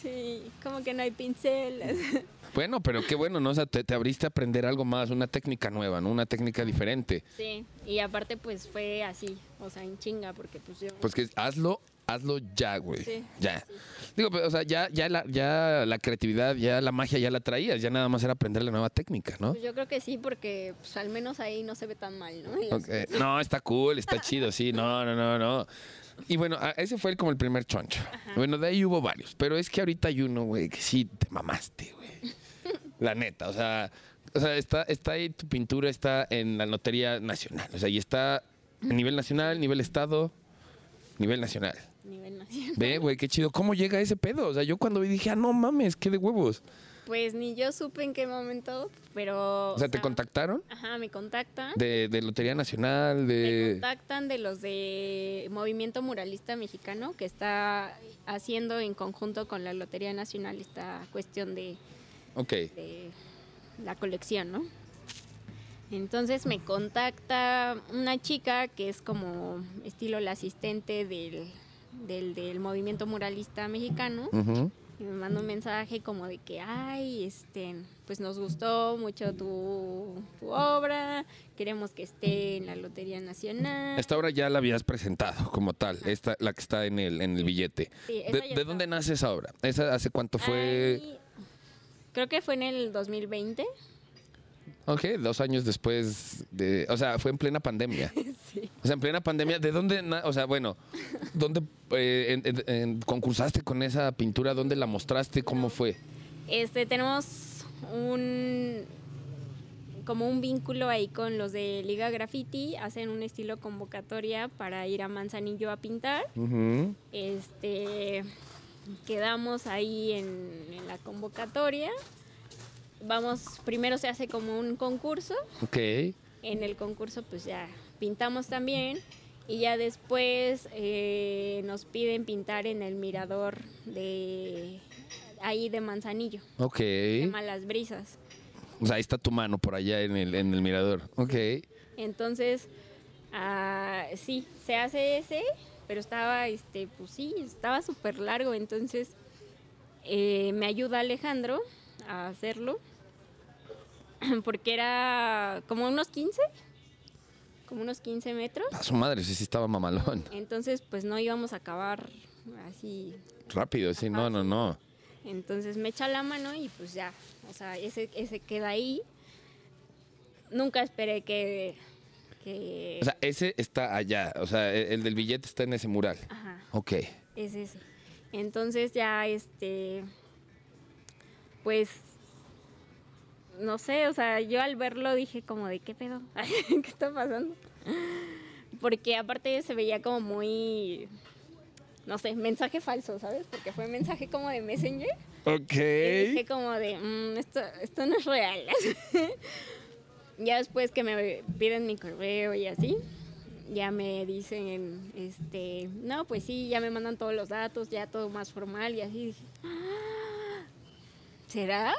Sí, como que no hay pincel. Bueno, pero qué bueno, ¿no? O sea, te, te abriste a aprender algo más, una técnica nueva, ¿no? Una técnica diferente. Sí, y aparte pues fue así, o sea, en chinga, porque pues yo... Pues que hazlo, hazlo ya, güey. Sí, ya. sí. Digo, pero, o sea, ya, ya, la, ya la creatividad, ya la magia ya la traías, ya nada más era aprender la nueva técnica, ¿no? Pues yo creo que sí, porque pues, al menos ahí no se ve tan mal, ¿no? No, está cool, está chido, sí, no, no, no, no. Y bueno, ese fue el- como el primer choncho. Bueno, de ahí hubo varios, pero es que ahorita hay uno, güey, que sí te mamaste, güey. La neta, o sea, o sea está, está ahí tu pintura, está en la Lotería Nacional, o sea, y está a nivel nacional, nivel estado, nivel nacional. Nivel nacional. Ve, güey, qué chido. ¿Cómo llega ese pedo? O sea, yo cuando vi dije, ah, no mames, qué de huevos. Pues ni yo supe en qué momento, pero... O sea, ¿te contactaron? Ajá, me contactan. De, de Lotería Nacional, Me contactan de los de Movimiento Muralista Mexicano, que está haciendo en conjunto con la Lotería Nacional esta cuestión de, Ok. de la colección, ¿no? Entonces me contacta una chica que es como estilo la asistente del, del, del movimiento muralista mexicano Ujú. Y me manda un mensaje como de que, ay, este, pues nos gustó mucho tu, tu obra, queremos que esté en la Lotería Nacional. Esta obra ya la habías presentado como tal, esta, la que está en el, en el billete. Sí, ¿De, de dónde nace esa obra? ¿Esa hace cuánto fue? Ay, creo que fue en el 2020. Ok, dos años después de... O sea, fue en plena pandemia. sí. O sea, en plena pandemia, ¿de dónde? O sea, bueno, ¿dónde eh, en- en- en- concursaste con esa pintura? ¿Dónde la mostraste? ¿Cómo fue? Este, tenemos un como un vínculo ahí con los de Liga Graffiti, hacen un estilo convocatoria para ir a Manzanillo a pintar. Este quedamos ahí en, en la convocatoria. Vamos, primero se hace como un concurso. Ok. En el concurso pues ya pintamos también. Y ya después eh, nos piden pintar en el mirador de ahí de Manzanillo. Ok. Se llama Las Brisas. O sea, ahí está tu mano por allá en el, en el mirador. Ok. Entonces, ah, sí, se hace ese, pero estaba, este, pues sí, estaba súper largo. Entonces, eh, me ayuda Alejandro a hacerlo, porque era como unos 15, como unos 15 metros. A su madre, sí, sí estaba mamalón. Entonces, pues no íbamos a acabar así. Rápido, sí, no, no, no. Entonces me echa la mano y pues ya, o sea, ese, ese queda ahí. Nunca esperé que... que O sea, ese está allá. O sea, el, el del billete está en ese mural. ajá. Ok. Es ese. Entonces ya, este, pues, no sé, o sea, yo al verlo dije como de qué pedo, qué está pasando. Porque aparte se veía como muy, no sé, mensaje falso, ¿sabes? Porque fue mensaje como de Messenger. Ok. Y dije como de, "Mm, esto, esto no es real. ya después que me piden mi correo y así, ya me dicen, este, no, pues sí, ya me mandan todos los datos, ya todo más formal y así. Dije, "Ah, ¿será?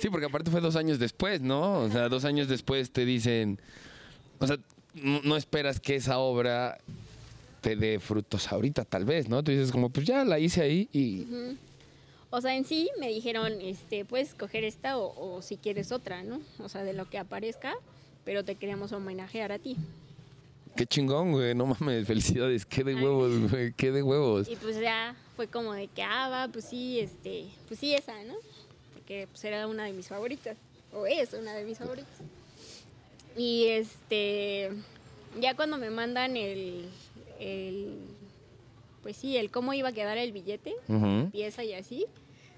Sí, porque aparte fue dos años después, ¿no? O sea, dos años después te dicen. O sea, no, esperas que esa obra te dé frutos ahorita, tal vez, ¿no? Tú dices, como, pues ya la hice ahí y. O sea, en sí me dijeron, este, puedes coger esta o, o si quieres otra, ¿no? O sea, de lo que aparezca, pero te queremos homenajear a ti. Qué chingón, güey. No mames, felicidades. Qué de huevos, güey. Qué de huevos. Y pues ya fue como de que, ah, va, pues sí, este, pues sí esa, ¿no? Porque pues era una de mis favoritas, o es una de mis favoritas. Y este, ya cuando me mandan el, el pues sí, el cómo iba a quedar el billete, pieza y así,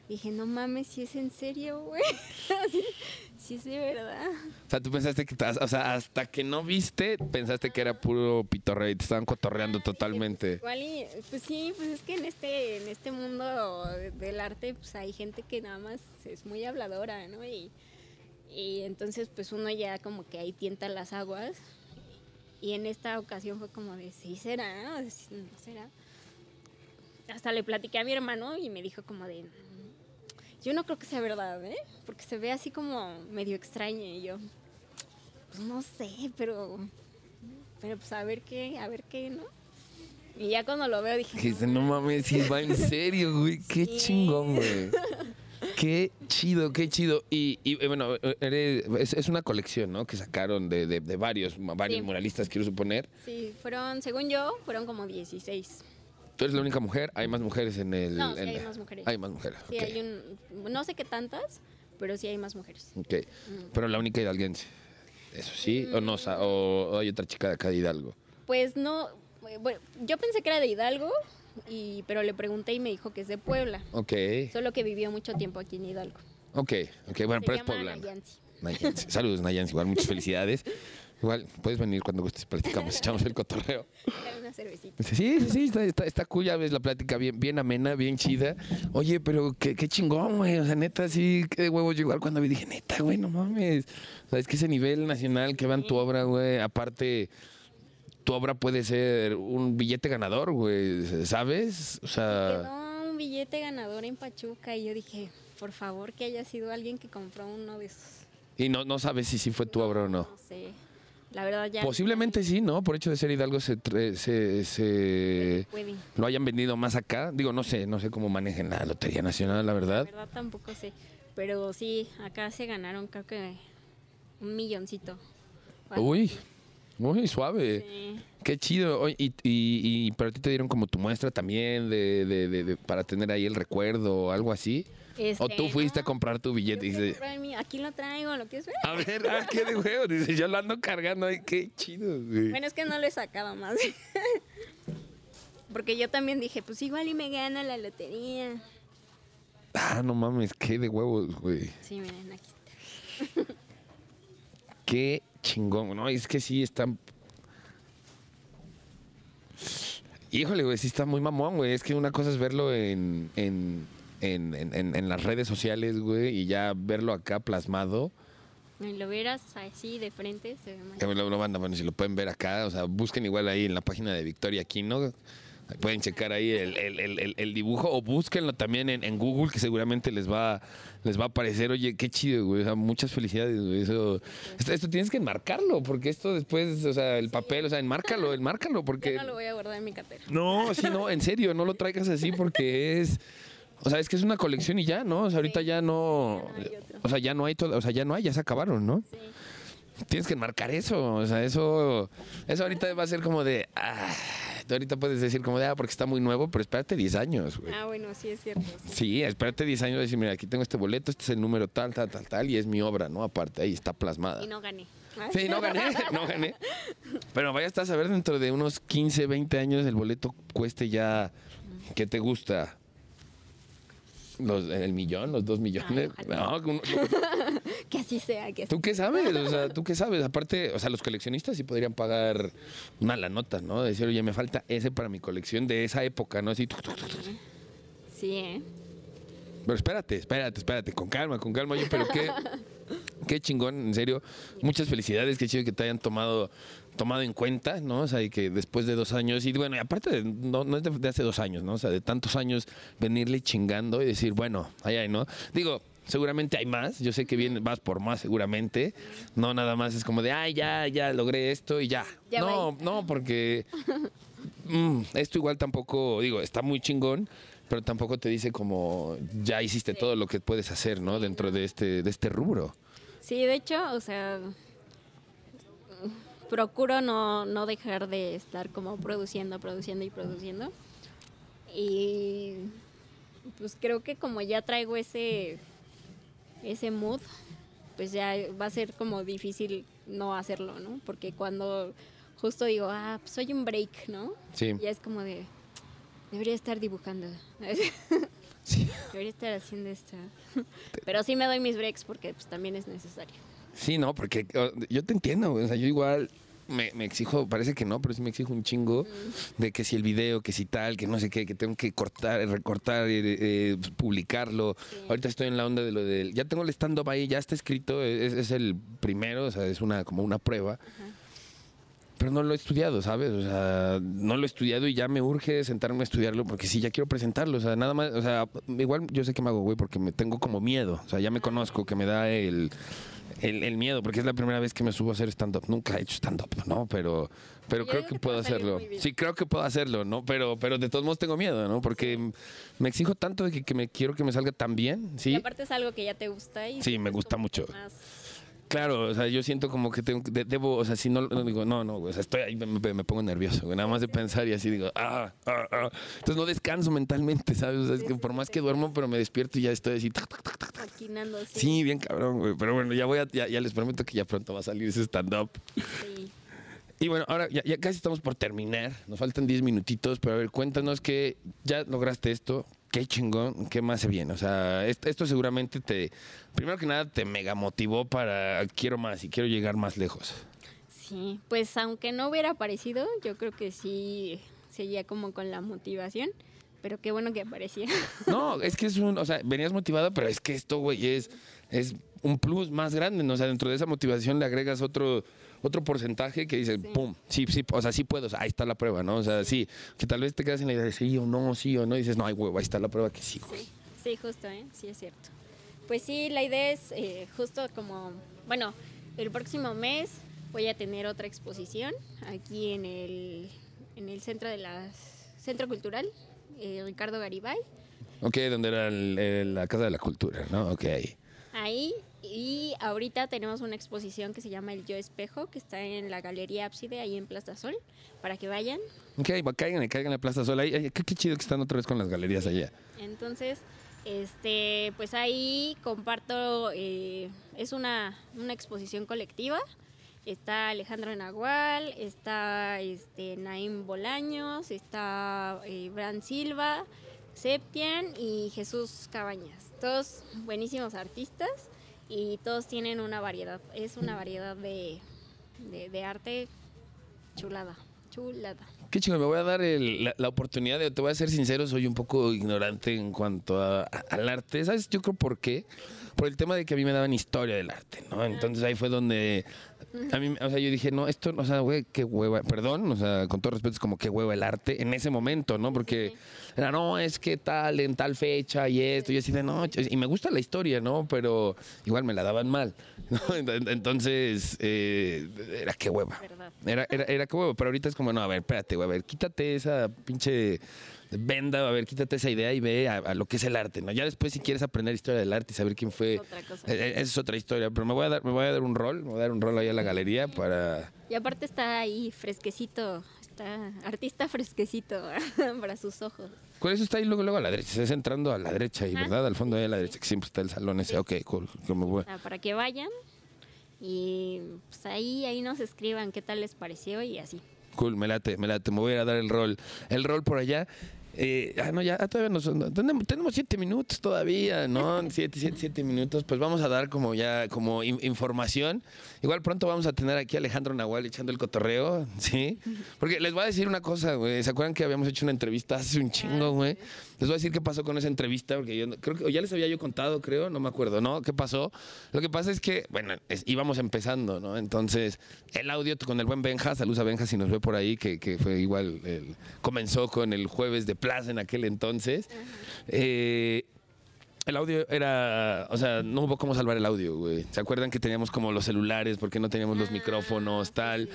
dije, no mames, si es en serio, güey. Sí de verdad. O sea, tú pensaste que, o sea, hasta que no viste, pensaste que era puro pitorreo y te estaban cotorreando totalmente. Igual y, pues sí, pues es que en este, en este mundo del arte, pues hay gente que nada más es muy habladora, ¿no? Y, y entonces pues uno ya como que ahí tienta las aguas. Y en esta ocasión fue como de, sí será, ¿no? Sí, no será. Hasta le platiqué a mi hermano y me dijo como de, yo no creo que sea verdad, ¿eh? Porque se ve así como medio extraña y yo, pues no sé, pero, pero pues a ver qué, a ver qué, ¿no? Y ya cuando lo veo dije, dice, no mames, si va en serio, güey. Qué Sí. chingón, güey. Qué chido, qué chido. Y, y, eh, bueno, eres- es, es una colección, ¿no? Que sacaron de, de- de varios, varios Sí. muralistas, quiero suponer. Sí, fueron, según yo, fueron como 16. Tú eres la única mujer, hay más mujeres en el... No, sí en- hay más mujeres. Hay más mujeres, Sí, ok. hay un, no sé qué tantas, pero sí hay más mujeres. Ok. Pero la única hidalguense. ¿Eso sí? ¿O no? ¿O hay otra chica de acá de Hidalgo? Pues no, bueno, yo pensé que era de Hidalgo, y, pero le pregunté y me dijo que es de Puebla, Ok. solo que vivió mucho tiempo aquí en Hidalgo. Ok, ok. Bueno, Se pero es poblana. Nayansi. Nayansi. Saludos, Nayansi. Igual, muchas felicidades. Igual, puedes venir cuando gustes, platicamos, echamos el cotorreo. Una cervecita. Sí, sí, sí, está, está, está cool, ya ves la plática bien, bien amena, bien chida. Oye, pero qué, qué chingón, güey. O sea, neta, sí, qué de huevos. Yo igual cuando vi dije, neta, güey, no mames. O sea, es que ese nivel nacional que vean tu obra, güey, aparte, tu obra puede ser un billete ganador, güey, ¿sabes? O sea, Quedó un billete ganador en Pachuca y yo dije, por favor que haya sido alguien que compró uno de esos. y no, no sabes si sí fue tu obra o no. No sé, la verdad ya... Posiblemente sí, ¿no? Por hecho de ser Hidalgo se, se, se- Puede. lo hayan vendido más acá. Digo, no sé, no sé cómo manejen la Lotería Nacional, la La verdad. verdad tampoco sé. Pero sí, acá se ganaron creo que un milloncito. Uy, muy suave. Sí. Qué chido. Y, y, y- pero a ti te dieron como tu muestra también de, de- de- de- para tener ahí el recuerdo o algo así. O Este, tú fuiste a comprar tu billete mío. Aquí lo traigo, ¿lo quieres ver? a ver, ah, qué de huevo. Dice, yo lo ando cargando. Ay, qué chido, güey. Bueno, es que no lo he sacado más. Porque yo también dije, pues igual y me gana la lotería. Ah, no mames, qué de huevos, güey. Sí, miren, aquí está. Qué chingón, ¿no? Es que sí están. Híjole, güey, sí está muy mamón, güey. Es que una cosa es verlo en, en, en, en- en- en las redes sociales, güey, y ya verlo acá plasmado. Y lo vieras así de frente, se ve lo, lo mandan, bueno, si lo pueden ver acá, o sea, busquen igual ahí en la página de Victoria Aquino. Pueden checar ahí el, el- el- el- el dibujo o búsquenlo también en, en Google, que seguramente les va, les va a aparecer. Oye, qué chido, güey. o sea, muchas felicidades, güey. Eso, esto, esto tienes que enmarcarlo, porque esto después, o sea, el papel, o sea, enmárcalo, enmárcalo, porque. Yo no lo voy a guardar en mi cartera. No, sí, no, en serio, no lo traigas así porque es. O sea, es que es una colección y ya, ¿no? O sea, ahorita Sí, ya no. O sea, ya no hay todo, o sea, ya no hay, ya se acabaron, ¿no? Sí. Tienes que enmarcar eso, o sea, eso. Eso ahorita va a ser como de. Ah, tú ahorita puedes decir como de, ah, porque está muy nuevo, pero espérate 10 años, güey. Ah, bueno, sí es cierto. sí. Sí, espérate 10 años y decir, mira, aquí tengo este boleto, este es el número tal, tal, tal, tal, y es mi obra, ¿no? Aparte, ahí está plasmada. Y no gané. Sí, no gané, no gané. Pero vaya a saber dentro de unos 15, 20 años el boleto cueste ya, ¿qué te gusta? Los, el millón, los dos millones. ojalá. No, un- Que así sea, que así ¿Tú qué sabes? O sea, ¿tú qué sabes? Aparte, o sea, los coleccionistas sí podrían pagar una la nota, ¿no? Decir, oye, me falta ese para mi colección de esa época, ¿no? Así, tuc, tuc, tuc. Sí, ¿eh? Pero espérate, espérate, espérate, con calma, con calma. Oye, pero qué, qué chingón, en serio. Muchas felicidades, qué chido que te hayan tomado, tomado en cuenta, ¿no? O sea, y que después de dos años, y bueno, y aparte, de- no, no es de, de hace dos años, ¿no? O sea, de tantos años venirle chingando y decir, bueno, ahí hay, ¿no? Digo, seguramente hay más, yo sé que viene, vas por más seguramente, no nada más es como de, ay, ya, ya logré esto y ya. Ya no, no, porque mm, esto igual tampoco, digo, está muy chingón, pero tampoco te dice como ya hiciste todo lo que puedes hacer, ¿no? Dentro de este, de este rubro. Sí, de hecho, o sea, procuro no, no dejar de estar como produciendo, produciendo y produciendo. Y pues creo que como ya traigo ese, ese mood, pues ya va a ser como difícil no hacerlo, ¿no? Porque cuando justo digo, ah, pues soy un break, ¿no? Sí. Ya es como de, debería estar dibujando. Sí. Debería estar haciendo esto. Pero sí me doy mis breaks porque pues, también es necesario. Sí, no, porque yo te entiendo, o sea, yo igual me, me exijo, parece que no, pero sí me exijo un chingo de que si el video, que si tal, que no sé qué, que tengo que cortar, recortar, eh, eh, publicarlo. Ahorita estoy en la onda de lo del, ya tengo el stand-up ahí, ya está escrito, es, es el primero, o sea, es una como una prueba. Pero no lo he estudiado, ¿sabes? O sea, no lo he estudiado y ya me urge sentarme a estudiarlo porque sí, ya quiero presentarlo. O sea, nada más, o sea, igual yo sé que me hago güey porque me tengo como miedo. O sea, ya me conozco, que me da el, el, el miedo, porque es la primera vez que me subo a hacer stand-up. Nunca he hecho stand-up, ¿no? Pero, pero Yo creo que puedo hacerlo. Sí, creo que puedo hacerlo, ¿no? Pero, pero de todos modos tengo miedo, ¿no? Porque me exijo tanto de que, que me quiero que me salga tan bien, Y ¿sí? aparte es algo que ya te gusta y Sí, me gusta mucho. más- Claro, o sea, yo siento como que tengo, de- debo, o sea, si no, no digo, no, no, güey, o sea, estoy ahí, me, me- pongo nervioso, güey, nada más de pensar y así digo, ah, ah, ah. Entonces no descanso mentalmente, ¿sabes? O sea, es que por más que duermo, pero me despierto y ya estoy así, tac, tac, tac, tac. maquinando. Sí. Sí, bien cabrón, güey, pero bueno, ya voy a, ya, ya les prometo que ya pronto va a salir ese stand-up. sí. Y bueno, ahora ya, ya casi estamos por terminar, nos faltan 10 minutitos, pero a ver, cuéntanos que ya lograste esto, qué chingón, qué más se viene. O sea, est- esto, seguramente te, primero que nada, te mega motivó para quiero más y quiero llegar más lejos. Sí, pues aunque no hubiera aparecido, yo creo que sí seguía como con la motivación, pero qué bueno que aparecía. No, es que es un, o sea, venías motivado, pero es que esto, güey, es, es un plus más grande, ¿no? O sea, dentro de esa motivación le agregas otro, otro porcentaje que dice, Sí. pum, sí, sí, o sea, sí puedo, o sea, ahí está la prueba, ¿no? O sea, sí, que tal vez te quedas en la idea de sí o no, sí o no, y dices, no, ay, huevo, ahí está la prueba que sí, güey. Sí, sí, justo, ¿eh? Sí, es cierto. Pues sí, la idea es eh, justo como, bueno, el próximo mes voy a tener otra exposición aquí en el, en el centro de la Centro Cultural, eh, Ricardo Garibay. Ok, donde era el- el- la Casa de la Cultura, ¿no? Ok. Ahí, ahorita tenemos una exposición que se llama El Yo Espejo, que está en la Galería Ábside, ahí en Plaza Sol, para que vayan. Ok, caigan, caigan la Plaza Sol. Ahí, ay, qué, qué chido que están otra vez con las galerías allá. Entonces, este, pues ahí comparto, eh, es una, una exposición colectiva. Está Alejandro Nahual, está este, Naim Bolaños, está eh, Bran Silva, Septian y Jesús Cabañas. Todos buenísimos artistas y todos tienen una variedad. Es una variedad de, de, arte chulada, chulada. Qué chido, me voy a dar el- la, oportunidad te voy a ser sincero, soy un poco ignorante en cuanto a- al arte. ¿Sabes? Yo creo por qué. Por el tema de que a mí me daban historia del arte, ¿no? Entonces ahí fue donde a mí, o sea, yo dije, no, esto, o sea, güey, qué hueva, perdón, o sea, con todo respeto es como qué hueva el arte en ese momento, ¿no? Porque era, no, es que tal, en tal fecha y esto, y así de, no, y me gusta la historia, ¿no? Pero igual me la daban mal, ¿no? Ent- Entonces, eh, era qué hueva. Era, era, era que huevo, pero ahorita es como, no, a ver, espérate, güey, a ver, quítate esa pinche venda, a ver, quítate esa idea y ve a, a lo que es el arte, ¿no? Ya después si quieres aprender historia del arte y saber quién fue, otra cosa. eh, eh, esa es otra historia, pero me voy a dar, me voy a dar un rol, me voy a dar un rol ahí a la galería para... Y aparte está ahí fresquecito, está artista fresquecito para sus ojos. ¿Cuál eso está ahí luego, luego a la derecha? Es entrando a la derecha y. ¿verdad? Al fondo ahí a la derecha, que siempre está el salón ese. Ok, cool. que me voy. Para que vayan y pues ahí, ahí nos escriban qué tal les pareció y así. Cool, me late, me late. Me voy a dar el rol. El rol por allá. Eh, ah, no, ya ah, todavía no son- tenemos, tenemos siete minutos todavía, ¿no? Siete, siete, siete minutos. Pues vamos a dar como ya, como in- información. Igual pronto vamos a tener aquí a Alejandro Nahual echando el cotorreo, ¿sí? Porque les voy a decir una cosa, güey. ¿Se acuerdan que habíamos hecho una entrevista hace un chingo, güey? Les voy a decir qué pasó con esa entrevista, porque yo creo que ya les había yo contado, creo, no me acuerdo, ¿no? ¿Qué pasó? Lo que pasa es que, bueno, es- íbamos empezando, ¿no? Entonces, el audio con el buen Benja, saludos a Benja si nos ve por ahí, que, que fue igual, el- comenzó con el jueves de plaza en aquel entonces. Eh, el audio era, o sea, no hubo cómo salvar el audio, güey. ¿Se acuerdan que teníamos como los celulares porque no teníamos los Ah, micrófonos, tal?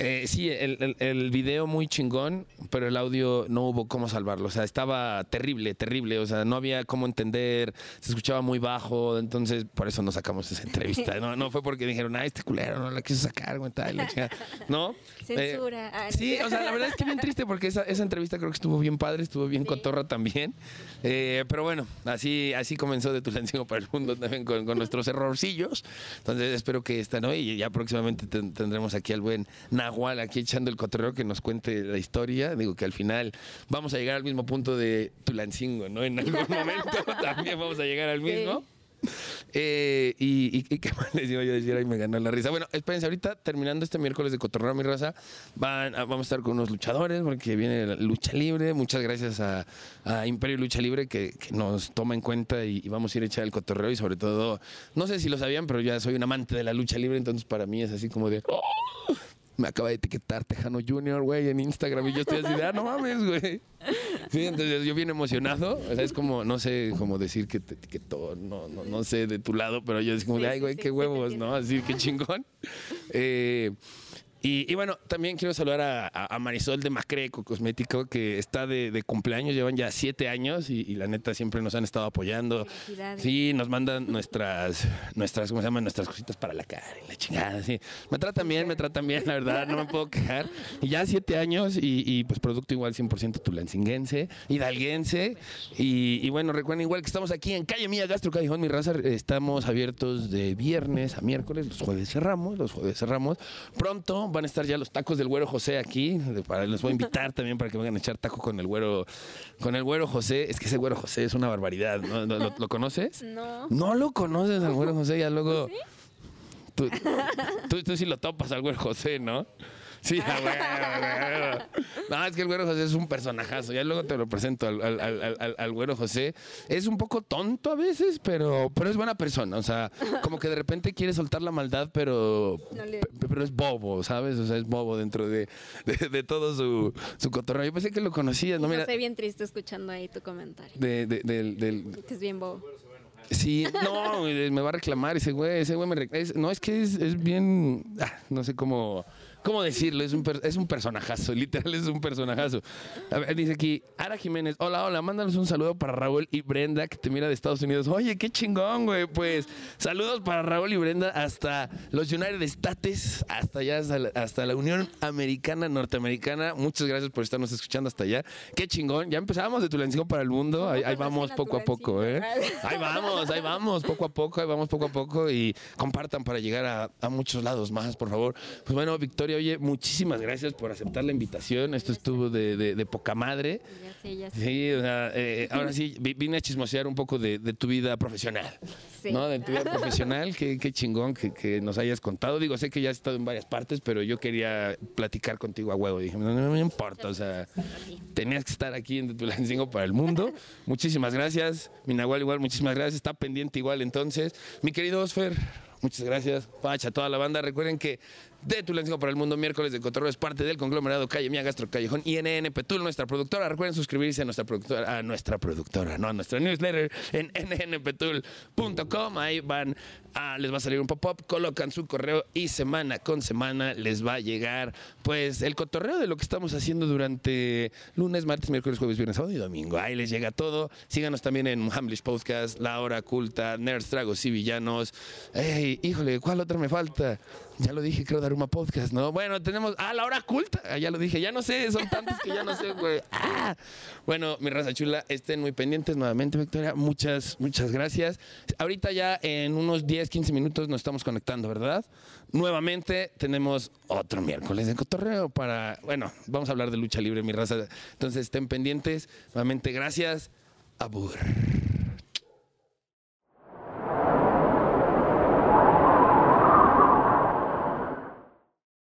Eh, sí, el, el- el video muy chingón, pero el audio no hubo cómo salvarlo. O sea, estaba terrible, terrible. O sea, no había cómo entender, se escuchaba muy bajo. Entonces, por eso no sacamos esa entrevista. No, no fue porque dijeron, ah, este culero no la quiso sacar, güey, tal, la chingada". ¿No? Eh, Censura. Ah, Sí, o sea, la verdad es que bien triste porque esa, esa entrevista creo que estuvo bien padre, estuvo bien Sí. cotorra también. Eh, pero bueno, así, así comenzó de Tulancingo para el mundo también con, con nuestros errorcillos. Entonces espero que esta, ¿no? Y ya próximamente ten- tendremos aquí al buen Nahual aquí echando el cotorreo que nos cuente la historia. Digo que al final vamos a llegar al mismo punto de Tulancingo, ¿no? En algún momento también vamos a llegar al Sí. mismo. Eh, y, y- y qué más les iba yo a decir, ahí me ganó la risa. Bueno, espérense, ahorita terminando este miércoles de Cotorreo mi raza, van a- vamos a estar con unos luchadores porque viene la lucha libre. Muchas gracias a, a Imperio Lucha Libre que, que nos toma en cuenta y, y vamos a ir a echar el cotorreo y sobre todo, no sé si lo sabían, pero ya soy un amante de la lucha libre, entonces para mí es así como de... "Oh, me acaba de etiquetar Tejano Junior, güey, en Instagram y yo estoy así de, ah, no mames, güey. Sí, entonces yo bien emocionado. O sea, es como, no sé cómo decir que te etiquetó, no, no, no sé de tu lado, pero yo es como de, ay, güey, qué huevos. ¿no? Así, qué chingón. Eh, y, y bueno, también quiero saludar a, Marisol de Macreco Cosmético, que está de, de cumpleaños, llevan ya siete años y, y la neta siempre nos han estado apoyando. Sí, nos mandan nuestras, nuestras, ¿cómo se llaman? Nuestras cositas para la cara y la chingada, sí. Me tratan bien, me tratan bien, la verdad, no me puedo quejar. Y ya siete años y, y, pues producto igual 100% tulancinguense, hidalguense. Y, y bueno, recuerden igual que estamos aquí en Calle Mía, Gastro Callejón, mi raza. Estamos abiertos de viernes a miércoles, los jueves cerramos, los jueves cerramos. Pronto van a estar ya los tacos del güero José aquí. Para, les voy a invitar también para que vengan a echar taco con el güero, con el güero José. Es que ese güero José es una barbaridad, ¿no? ¿Lo, lo- lo conoces? No. No lo conoces al güero José, ya luego. Tú, tú, tú sí lo topas al güero José, ¿no? Sí, a a huevo. No, es que el güero José es un personajazo. Ya luego te lo presento al, al- al- al- al güero José. Es un poco tonto a veces, pero, pero es buena persona. O sea, como que de repente quiere soltar la maldad, pero, No le- pe- pero es bobo, ¿sabes? O sea, es bobo dentro de, de- de todo su, su cotorreo. Yo pensé que lo conocías, ¿no? Mira, bien triste escuchando ahí tu comentario. de- de- del, del, Que es bien bobo. Sí, no, me va a reclamar ese güey, ese güey me rec- es- No, es que es, es bien, ah, no sé cómo, cómo decirlo, es un, per- es un personajazo, literal es un personajazo. A ver, dice aquí, Ara Jiménez, hola, hola, mándanos un saludo para Raúl y Brenda, que te mira de Estados Unidos. Oye, qué chingón, güey, pues saludos para Raúl y Brenda hasta los United States, hasta allá, hasta la, hasta la Unión Americana, Norteamericana. Muchas gracias por estarnos escuchando hasta allá. Qué chingón, ya empezamos de Tulancingo para el mundo, ahí, ahí vamos poco a poco, ¿eh? Ahí vamos, ahí vamos, poco a poco, ahí vamos poco a poco y compartan para llegar a, a muchos lados más, por favor. Pues bueno, Victoria, oye, muchísimas gracias por aceptar la invitación. Esto estuvo de, de- de poca madre. Ya sé, ya sé. Sí, o sea, eh, ahora sí, vi- vine a chismosear un poco de, de tu vida profesional. Sí. ¿No? De tu vida profesional, qué, qué chingón que, que nos hayas contado. Digo, sé que ya has estado en varias partes, pero yo quería platicar contigo a huevo. Dije, no, no me importa, o sea, tenías que estar aquí en Tulancingo para el mundo. Muchísimas gracias. Mi Nahual igual, muchísimas gracias. Está pendiente igual entonces. Mi querido Osfer, muchas gracias. Pacha, toda la banda. Recuerden que de Tulancingo para el mundo, miércoles de Cotorreo es parte del conglomerado Calle Mía Gastro Callejón y NN Petul, nuestra productora. Recuerden suscribirse a nuestra productora, a nuestra productora, no a nuestra newsletter en nnpetul.com. Ahí van, a- les va a salir un pop-up, colocan su correo y semana con semana les va a llegar pues el cotorreo de lo que estamos haciendo durante lunes, martes, miércoles, jueves, viernes, sábado y domingo. Ahí les llega todo. Síganos también en Hamlish Podcast, La Hora Culta, Nerds, Tragos y Villanos. Ey, híjole, ¿cuál otra me falta? Ya lo dije, creo Daruma Podcast, ¿no? Bueno, tenemos. Ah, la hora culta. Ah, ya lo dije, ya no sé, son tantos que ya no sé, güey. Ah. Bueno, mi raza chula, estén muy pendientes nuevamente, Victoria. Muchas, muchas gracias. Ahorita ya en unos 10, 15 minutos nos estamos conectando, ¿verdad? Nuevamente tenemos otro miércoles de cotorreo para. Bueno, vamos a hablar de lucha libre, mi raza. Entonces estén pendientes. Nuevamente, gracias. Abur.